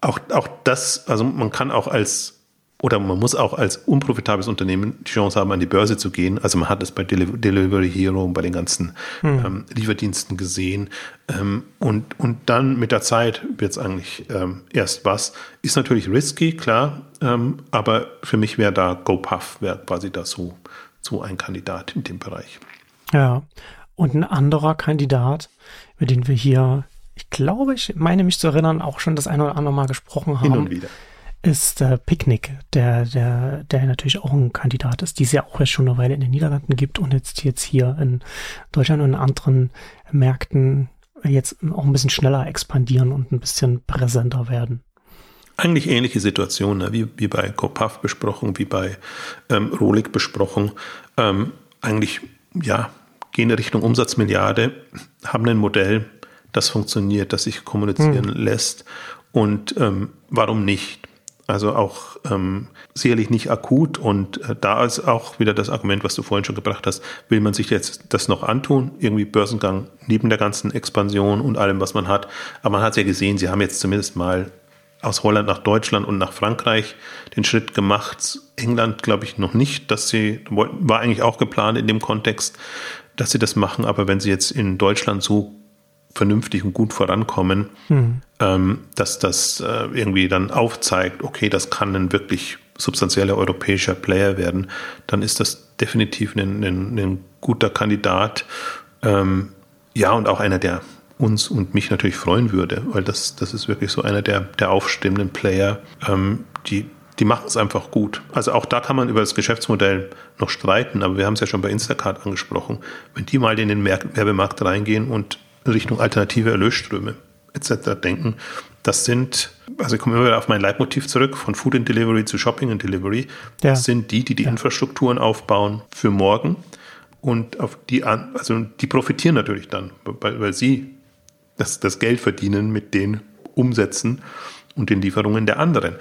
auch, auch das, also man kann auch als oder man muss auch als unprofitables Unternehmen die Chance haben, an die Börse zu gehen. Also man hat es bei Delivery Hero, bei den ganzen hm. ähm, Lieferdiensten gesehen. Ähm, und, und dann mit der Zeit wird es eigentlich ähm, erst was. Ist natürlich risky, klar, ähm, aber für mich wäre da GoPuff, wäre quasi da so so ein Kandidat in dem Bereich. Ja, und ein anderer Kandidat, über den wir hier, ich glaube, ich meine mich zu erinnern, auch schon das eine oder andere Mal gesprochen haben. Hin und wieder ist äh, Picknick, der, der, der natürlich auch ein Kandidat ist, die es ja auch jetzt schon eine Weile in den Niederlanden gibt und jetzt, jetzt hier in Deutschland und in anderen Märkten jetzt auch ein bisschen schneller expandieren und ein bisschen präsenter werden. Eigentlich ähnliche Situation, ne? wie, wie bei Copaf besprochen, wie bei ähm, Rolik besprochen. Ähm, eigentlich, ja, gehen in Richtung Umsatzmilliarde, haben ein Modell, das funktioniert, das sich kommunizieren hm. lässt. Und ähm, warum nicht? Also auch ähm, sicherlich nicht akut und äh, da ist auch wieder das Argument, was du vorhin schon gebracht hast, will man sich jetzt das noch antun, irgendwie Börsengang neben der ganzen Expansion und allem, was man hat. Aber man hat es ja gesehen, sie haben jetzt zumindest mal aus Holland nach Deutschland und nach Frankreich den Schritt gemacht. England glaube ich noch nicht, dass sie, war eigentlich auch geplant in dem Kontext, dass sie das machen, aber wenn sie jetzt in Deutschland so vernünftig und gut vorankommen, mhm. ähm, dass das äh, irgendwie dann aufzeigt, okay, das kann ein wirklich substanzieller europäischer Player werden, dann ist das definitiv ein, ein, ein guter Kandidat. Ähm, ja, und auch einer, der uns und mich natürlich freuen würde, weil das, das ist wirklich so einer der, der aufstehenden Player, ähm, die, die machen es einfach gut. Also auch da kann man über das Geschäftsmodell noch streiten, aber wir haben es ja schon bei Instacart angesprochen. Wenn die mal in den Werbemarkt reingehen und Richtung alternative Erlösströme etc. denken. Das sind, also ich komme immer wieder auf mein Leitmotiv zurück, von Food and Delivery zu Shopping and Delivery. Ja. Das sind die, die die ja. Infrastrukturen aufbauen für morgen und auf die, also die profitieren natürlich dann, weil, weil sie das, das Geld verdienen mit den Umsätzen und den Lieferungen der anderen.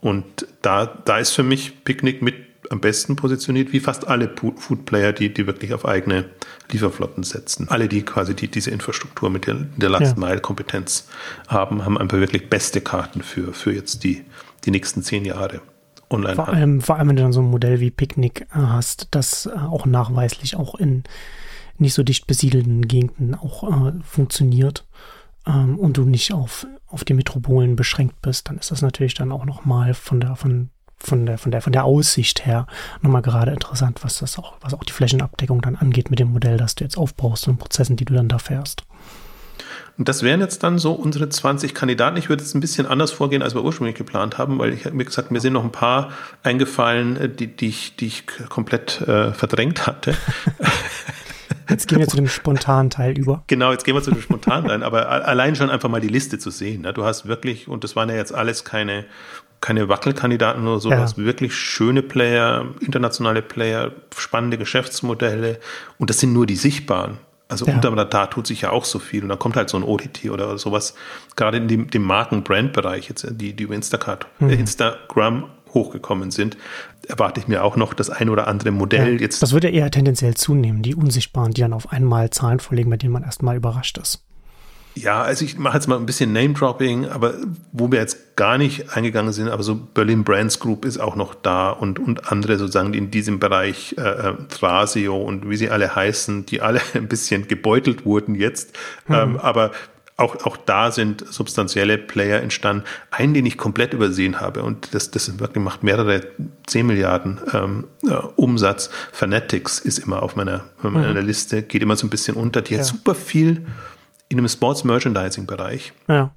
Und da, da ist für mich Picknick mit am besten positioniert, wie fast alle Food Player, die, die wirklich auf eigene Lieferflotten setzen. Alle, die quasi die, diese Infrastruktur mit der, der Last Mile Kompetenz haben, haben einfach wirklich beste Karten für, für jetzt die, die nächsten zehn Jahre. Online vor allem, vor allem, wenn du dann so ein Modell wie Picknick äh, hast, das äh, auch nachweislich auch in nicht so dicht besiedelten Gegenden auch äh, funktioniert ähm, und du nicht auf, auf die Metropolen beschränkt bist, dann ist das natürlich dann auch nochmal von der, von von der, von der, von der Aussicht her nochmal gerade interessant, was das auch, was auch die Flächenabdeckung dann angeht mit dem Modell, das du jetzt aufbaust und Prozessen, die du dann da fährst. Und das wären jetzt dann so unsere 20 Kandidaten. Ich würde jetzt ein bisschen anders vorgehen, als wir ursprünglich geplant haben, weil ich, wie gesagt, mir sind noch ein paar eingefallen, äh, die, die, ich, die ich komplett äh, verdrängt hatte. <laughs> Jetzt gehen wir zu dem <laughs> spontanen Teil über. Genau, jetzt gehen wir zu dem spontanen Teil. Aber allein schon einfach mal die Liste zu sehen. Ne? Du hast wirklich, und das waren ja jetzt alles keine keine Wackelkandidaten oder sowas, ja. wirklich schöne Player, internationale Player, spannende Geschäftsmodelle und das sind nur die sichtbaren. Also ja. unter Radar tut sich ja auch so viel und dann kommt halt so ein OTT oder sowas, gerade in dem, dem Marken-Brand-Bereich, jetzt die, die über Instacart, mhm. Instagram hochgekommen sind, erwarte ich mir auch noch das ein oder andere Modell ja, jetzt. Das würde eher tendenziell zunehmen, die Unsichtbaren, die dann auf einmal Zahlen vorlegen, bei denen man erstmal überrascht ist. Ja, also ich mache jetzt mal ein bisschen Name-Dropping, aber wo wir jetzt gar nicht eingegangen sind, aber so Berlin Brands Group ist auch noch da und, und andere sozusagen, die in diesem Bereich äh, äh Thrasio und wie sie alle heißen, die alle <laughs> ein bisschen gebeutelt wurden jetzt. Mhm. Ähm, aber auch, auch da sind substanzielle Player entstanden. Einen, den ich komplett übersehen habe, und das, das macht mehrere 10 Milliarden ähm, äh, Umsatz. Fanatics ist immer auf meiner, meiner mhm. Liste, geht immer so ein bisschen unter. Die ja. hat super viel in einem Sports Merchandising Bereich ja.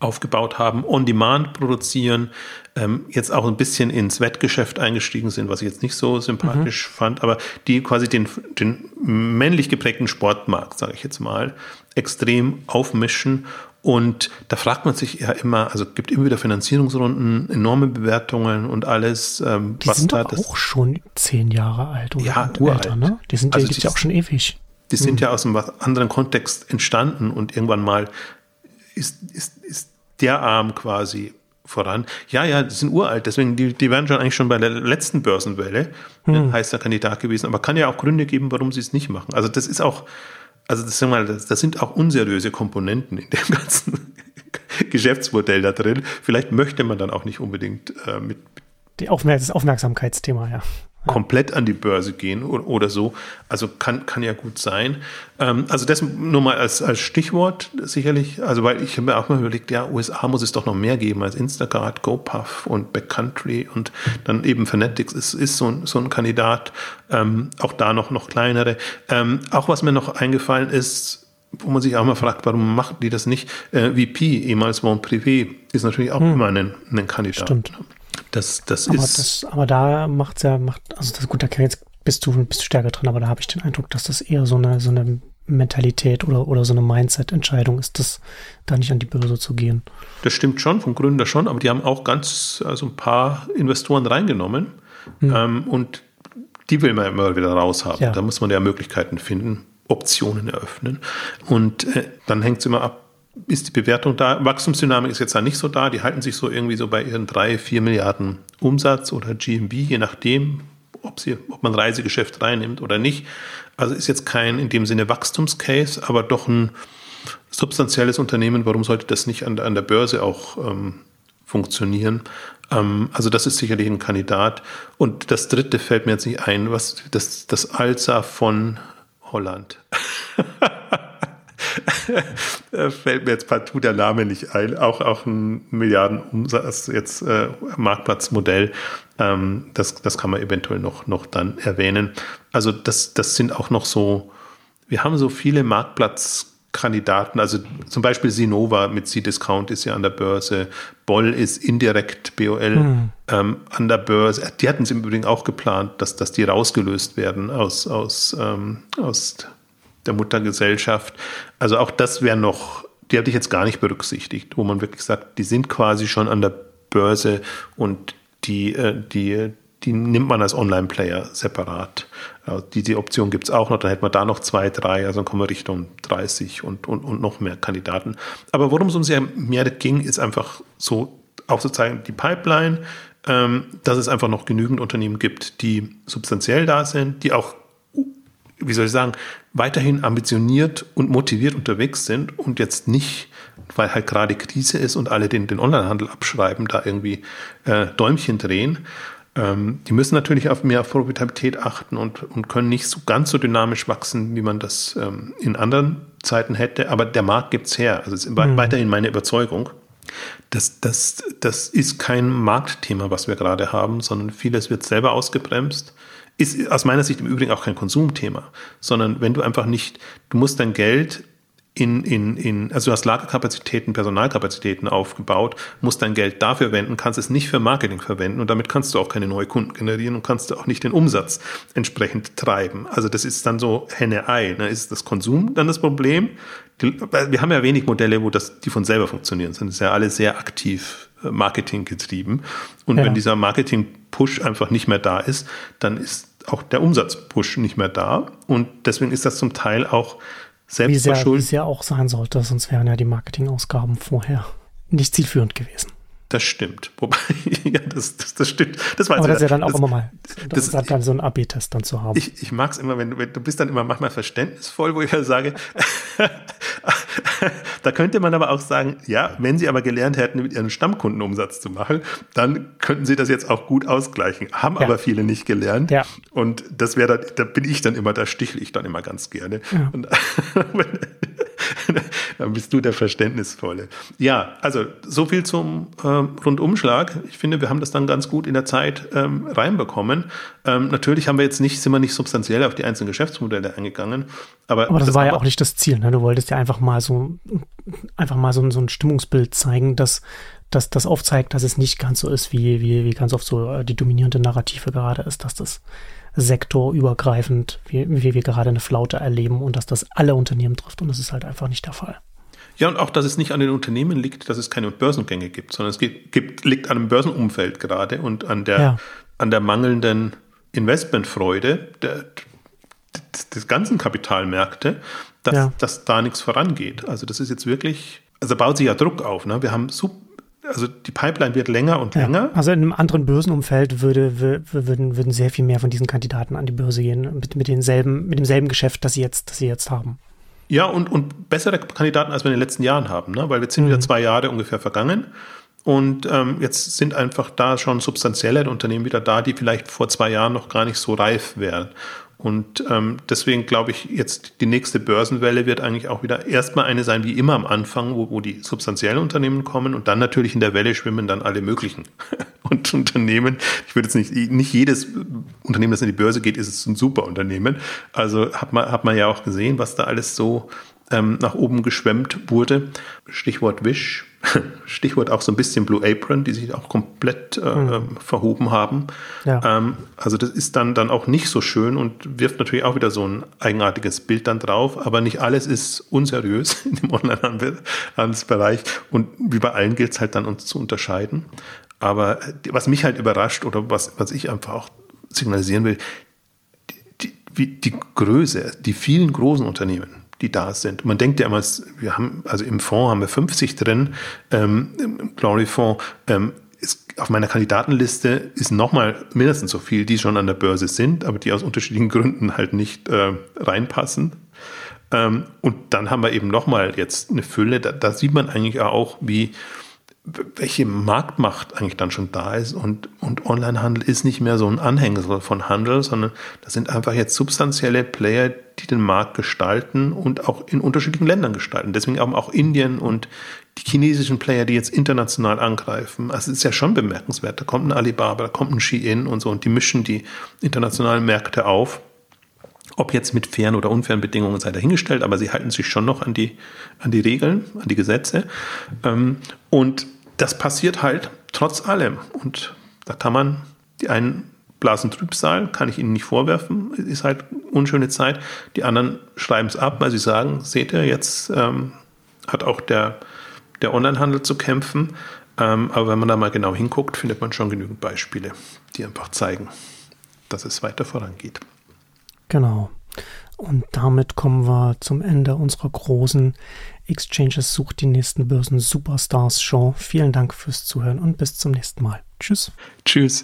Aufgebaut haben, on demand produzieren, ähm, jetzt auch ein bisschen ins Wettgeschäft eingestiegen sind, was ich jetzt nicht so sympathisch mhm. fand, aber die quasi den, den männlich geprägten Sportmarkt, sage ich jetzt mal, extrem aufmischen und da fragt man sich ja immer, also gibt immer wieder Finanzierungsrunden, enorme Bewertungen und alles. Ähm, die was sind da doch auch schon zehn Jahre alt oder ja, uralt. älter, ne? Die sind also ja, ja auch schon ewig. Die sind mhm. ja aus einem anderen Kontext entstanden und irgendwann mal ist, ist, ist der Arm quasi voran. Ja, ja, die sind uralt, deswegen, die, die wären schon eigentlich schon bei der letzten Börsenwelle mhm. ein heißer Kandidat gewesen, aber kann ja auch Gründe geben, warum sie es nicht machen. Also das ist auch, also das, mal, das, das sind auch unseriöse Komponenten in dem <laughs> ganzen Geschäftsmodell da drin. Vielleicht möchte man dann auch nicht unbedingt äh, mit. Die Aufmerk das Aufmerksamkeitsthema, ja. Komplett an die Börse gehen oder, oder so. Also kann, kann ja gut sein. Ähm, also das nur mal als, als Stichwort sicherlich. Also weil ich habe mir auch mal überlegt, ja, USA muss es doch noch mehr geben als Instacart, GoPuff und Backcountry und dann eben Fanatics ist, ist so, ein, so ein Kandidat. Ähm, auch da noch, noch kleinere. Ähm, auch was mir noch eingefallen ist, wo man sich auch mal fragt, warum machen die das nicht? Äh, VP, ehemals Bon Privé, ist natürlich auch hm. immer ein, ein Kandidat. Stimmt. Das, das aber ist. Das, aber da macht's ja, macht, also das gut, da jetzt bist du, bist du stärker drin, aber da habe ich den Eindruck, dass das eher so eine, so eine Mentalität oder, oder so eine Mindset-Entscheidung ist, das da nicht an die Börse zu gehen. Das stimmt schon, vom Gründer schon, aber die haben auch ganz, also ein paar Investoren reingenommen hm. ähm, und die will man immer wieder raushaben. Ja. Da muss man ja Möglichkeiten finden, Optionen eröffnen. Und äh, dann hängt es immer ab, ist die Bewertung da. Wachstumsdynamik ist jetzt da nicht so da. Die halten sich so irgendwie so bei ihren drei, vier Milliarden Umsatz oder GMB, je nachdem, ob, sie, ob man Reisegeschäft reinnimmt oder nicht. Also ist jetzt kein in dem Sinne Wachstumscase, aber doch ein substanzielles Unternehmen. Warum sollte das nicht an, an der Börse auch ähm, funktionieren? Ähm, also das ist sicherlich ein Kandidat. Und das dritte fällt mir jetzt nicht ein, was das, das Alza von Holland. <laughs> Fällt mir jetzt partout der Name nicht ein. Auch, auch ein Milliardenumsatz, jetzt äh, Marktplatzmodell. Ähm, das, das kann man eventuell noch, noch dann erwähnen. Also das, das sind auch noch so, wir haben so viele Marktplatzkandidaten, also zum Beispiel Sinova mit C-Discount ist ja an der Börse, Boll ist indirekt BOL hm. ähm, an der Börse. Die hatten es im Übrigen auch geplant, dass, dass die rausgelöst werden aus, aus, ähm, aus der Muttergesellschaft. Also auch das wäre noch, die hatte ich jetzt gar nicht berücksichtigt, wo man wirklich sagt, die sind quasi schon an der Börse und die, äh, die, die nimmt man als Online-Player separat. Also diese Option gibt es auch noch, dann hätten wir da noch zwei, drei, also dann kommen wir Richtung 30 und, und, und noch mehr Kandidaten. Aber worum es uns ja mehr ging, ist einfach so aufzuzeigen, die Pipeline, ähm, dass es einfach noch genügend Unternehmen gibt, die substanziell da sind, die auch wie soll ich sagen, weiterhin ambitioniert und motiviert unterwegs sind und jetzt nicht, weil halt gerade Krise ist und alle den, den Onlinehandel abschreiben, da irgendwie äh, Däumchen drehen. Ähm, die müssen natürlich auf mehr Profitabilität achten und, und können nicht so ganz so dynamisch wachsen, wie man das ähm, in anderen Zeiten hätte. Aber der Markt gibt's her. Also es ist mhm. weiterhin meine Überzeugung. Das, das, das ist kein Marktthema, was wir gerade haben, sondern vieles wird selber ausgebremst. Ist aus meiner Sicht im Übrigen auch kein Konsumthema, sondern wenn du einfach nicht, du musst dein Geld in, in, in, also du hast Lagerkapazitäten, Personalkapazitäten aufgebaut, musst dein Geld dafür wenden, kannst es nicht für Marketing verwenden und damit kannst du auch keine neuen Kunden generieren und kannst du auch nicht den Umsatz entsprechend treiben. Also das ist dann so Henne-Ei. Ne? Ist das Konsum dann das Problem? Wir haben ja wenig Modelle, wo das, die von selber funktionieren, sondern es ist ja alle sehr aktiv äh, Marketing getrieben. Und ja. wenn dieser Marketing-Push einfach nicht mehr da ist, dann ist auch der Umsatz-Push nicht mehr da. Und deswegen ist das zum Teil auch selbst Wie es ja auch sein sollte, sonst wären ja die Marketingausgaben vorher nicht zielführend gewesen. Das stimmt. Wobei, <laughs> ja, das, das, das stimmt. Das war Aber das ist ja dann auch das, immer mal, das, das ist dann so ein AB-Test dann zu haben. Ich, ich mag es immer, wenn, wenn du bist dann immer manchmal verständnisvoll, wo ich halt sage, <laughs> da könnte man aber auch sagen, ja, wenn sie aber gelernt hätten, mit ihren Stammkundenumsatz zu machen, dann könnten sie das jetzt auch gut ausgleichen. Haben ja. aber viele nicht gelernt. Ja. Und das wäre, da bin ich dann immer, da stichle ich dann immer ganz gerne. Ja. Und <laughs> dann bist du der Verständnisvolle. Ja, also so viel zum äh, Rundumschlag. Ich finde, wir haben das dann ganz gut in der Zeit ähm, reinbekommen. Ähm, natürlich haben wir jetzt nicht, sind wir nicht substanziell auf die einzelnen Geschäftsmodelle eingegangen. Aber, aber das, das war ja auch nicht das Ziel. Ne? Du wolltest ja einfach mal so, einfach mal so, so ein Stimmungsbild zeigen, dass dass das aufzeigt, dass es nicht ganz so ist, wie, wie, wie ganz oft so äh, die dominierende Narrative gerade ist, dass das sektorübergreifend, wie, wie wir gerade eine Flaute erleben und dass das alle Unternehmen trifft und das ist halt einfach nicht der Fall. Ja, und auch, dass es nicht an den Unternehmen liegt, dass es keine Börsengänge gibt, sondern es gibt, gibt, liegt an dem Börsenumfeld gerade und an der, ja. an der mangelnden Investmentfreude der, des, des ganzen Kapitalmärkte, dass, ja. dass da nichts vorangeht. Also das ist jetzt wirklich, also baut sich ja Druck auf. Ne? Wir haben super also die Pipeline wird länger und ja, länger. Also in einem anderen Börsenumfeld würde, würden, würden sehr viel mehr von diesen Kandidaten an die Börse gehen, mit, mit, denselben, mit demselben Geschäft, das sie jetzt, das sie jetzt haben. Ja, und, und bessere Kandidaten, als wir in den letzten Jahren haben, ne? weil wir sind mhm. wieder zwei Jahre ungefähr vergangen. Und ähm, jetzt sind einfach da schon substanzielle Unternehmen wieder da, die vielleicht vor zwei Jahren noch gar nicht so reif wären. Und ähm, deswegen glaube ich, jetzt die nächste Börsenwelle wird eigentlich auch wieder erstmal eine sein, wie immer am Anfang, wo, wo die substanziellen Unternehmen kommen und dann natürlich in der Welle schwimmen dann alle möglichen <laughs> und Unternehmen. Ich würde jetzt nicht, nicht jedes Unternehmen, das in die Börse geht, ist ein super Unternehmen. Also hat man, hat man ja auch gesehen, was da alles so ähm, nach oben geschwemmt wurde. Stichwort Wish, <laughs> Stichwort auch so ein bisschen Blue Apron, die sich auch komplett äh, mhm. verhoben haben. Ja. Ähm, also das ist dann, dann auch nicht so schön und wirft natürlich auch wieder so ein eigenartiges Bild dann drauf, aber nicht alles ist unseriös <laughs> in dem Online-Handelsbereich und wie bei allen gilt es halt dann uns zu unterscheiden. Aber was mich halt überrascht oder was, was ich einfach auch signalisieren will, die, die, die Größe, die vielen großen Unternehmen, die da sind. Man denkt ja immer, wir haben, also im Fonds haben wir 50 drin, ähm, im Glory Fonds, ähm, auf meiner Kandidatenliste ist nochmal mindestens so viel, die schon an der Börse sind, aber die aus unterschiedlichen Gründen halt nicht äh, reinpassen. Ähm, und dann haben wir eben nochmal jetzt eine Fülle, da, da sieht man eigentlich auch, wie, welche Marktmacht eigentlich dann schon da ist und, und Onlinehandel ist nicht mehr so ein Anhängsel von Handel, sondern das sind einfach jetzt substanzielle Player, die den Markt gestalten und auch in unterschiedlichen Ländern gestalten. Deswegen haben auch Indien und die chinesischen Player, die jetzt international angreifen. Also es ist ja schon bemerkenswert. Da kommt ein Alibaba, da kommt ein Shein und so und die mischen die internationalen Märkte auf. Ob jetzt mit fairen oder unfairen Bedingungen sei dahingestellt, aber sie halten sich schon noch an die, an die Regeln, an die Gesetze. Ähm, und das passiert halt trotz allem. Und da kann man die einen blasen Trübsal, kann ich ihnen nicht vorwerfen, ist halt unschöne Zeit. Die anderen schreiben es ab, weil sie sagen, seht ihr, jetzt ähm, hat auch der, der Onlinehandel zu kämpfen. Ähm, aber wenn man da mal genau hinguckt, findet man schon genügend Beispiele, die einfach zeigen, dass es weiter vorangeht. Genau. Und damit kommen wir zum Ende unserer großen Exchanges sucht die nächsten Börsen Superstars Show. Vielen Dank fürs Zuhören und bis zum nächsten Mal. Tschüss. Tschüss.